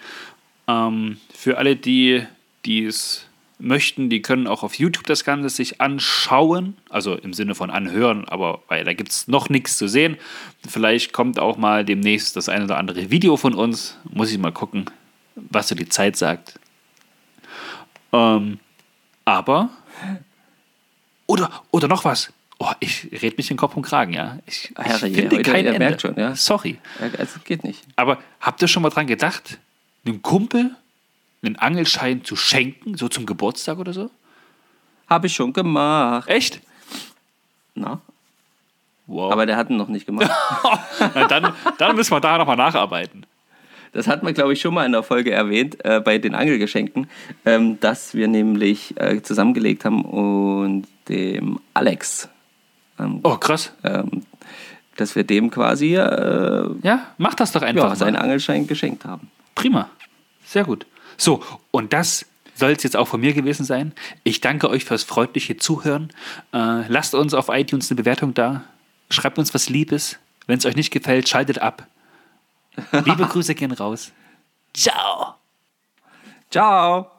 Speaker 2: Ähm, für alle, die die es möchten, die können auch auf YouTube das Ganze sich anschauen, also im Sinne von anhören, aber weil da gibt es noch nichts zu sehen. Vielleicht kommt auch mal demnächst das ein oder andere Video von uns. Muss ich mal gucken, was so die Zeit sagt. Ähm, aber. Oder, oder noch was. Oh, ich red mich in Kopf und Kragen, ja. Ich, ich finde kein Ende.
Speaker 3: merkt schon, ja.
Speaker 2: Sorry.
Speaker 3: Also geht nicht.
Speaker 2: Aber habt ihr schon mal dran gedacht, einem Kumpel einen Angelschein zu schenken, so zum Geburtstag oder so?
Speaker 3: Habe ich schon gemacht.
Speaker 2: Echt?
Speaker 3: Na,
Speaker 2: Wow.
Speaker 3: aber der hat ihn noch nicht gemacht.
Speaker 2: Dann, dann müssen wir da nochmal nacharbeiten.
Speaker 3: Das hat man, glaube ich, schon mal in der Folge erwähnt, äh, bei den Angelgeschenken, ähm, dass wir nämlich äh, zusammengelegt haben und dem Alex, ähm,
Speaker 2: Oh, krass.
Speaker 3: ähm, dass wir dem quasi äh,
Speaker 2: Ja, mach das doch einfach.
Speaker 3: ja, seinen. Angelschein geschenkt haben.
Speaker 2: Prima. Sehr gut. So, und das soll es jetzt auch von mir gewesen sein. Ich danke euch fürs freundliche Zuhören. Äh, lasst uns auf iTunes eine Bewertung da. Schreibt uns was Liebes. Wenn es euch nicht gefällt, schaltet ab. Liebe Grüße gehen raus. Ciao.
Speaker 3: Ciao!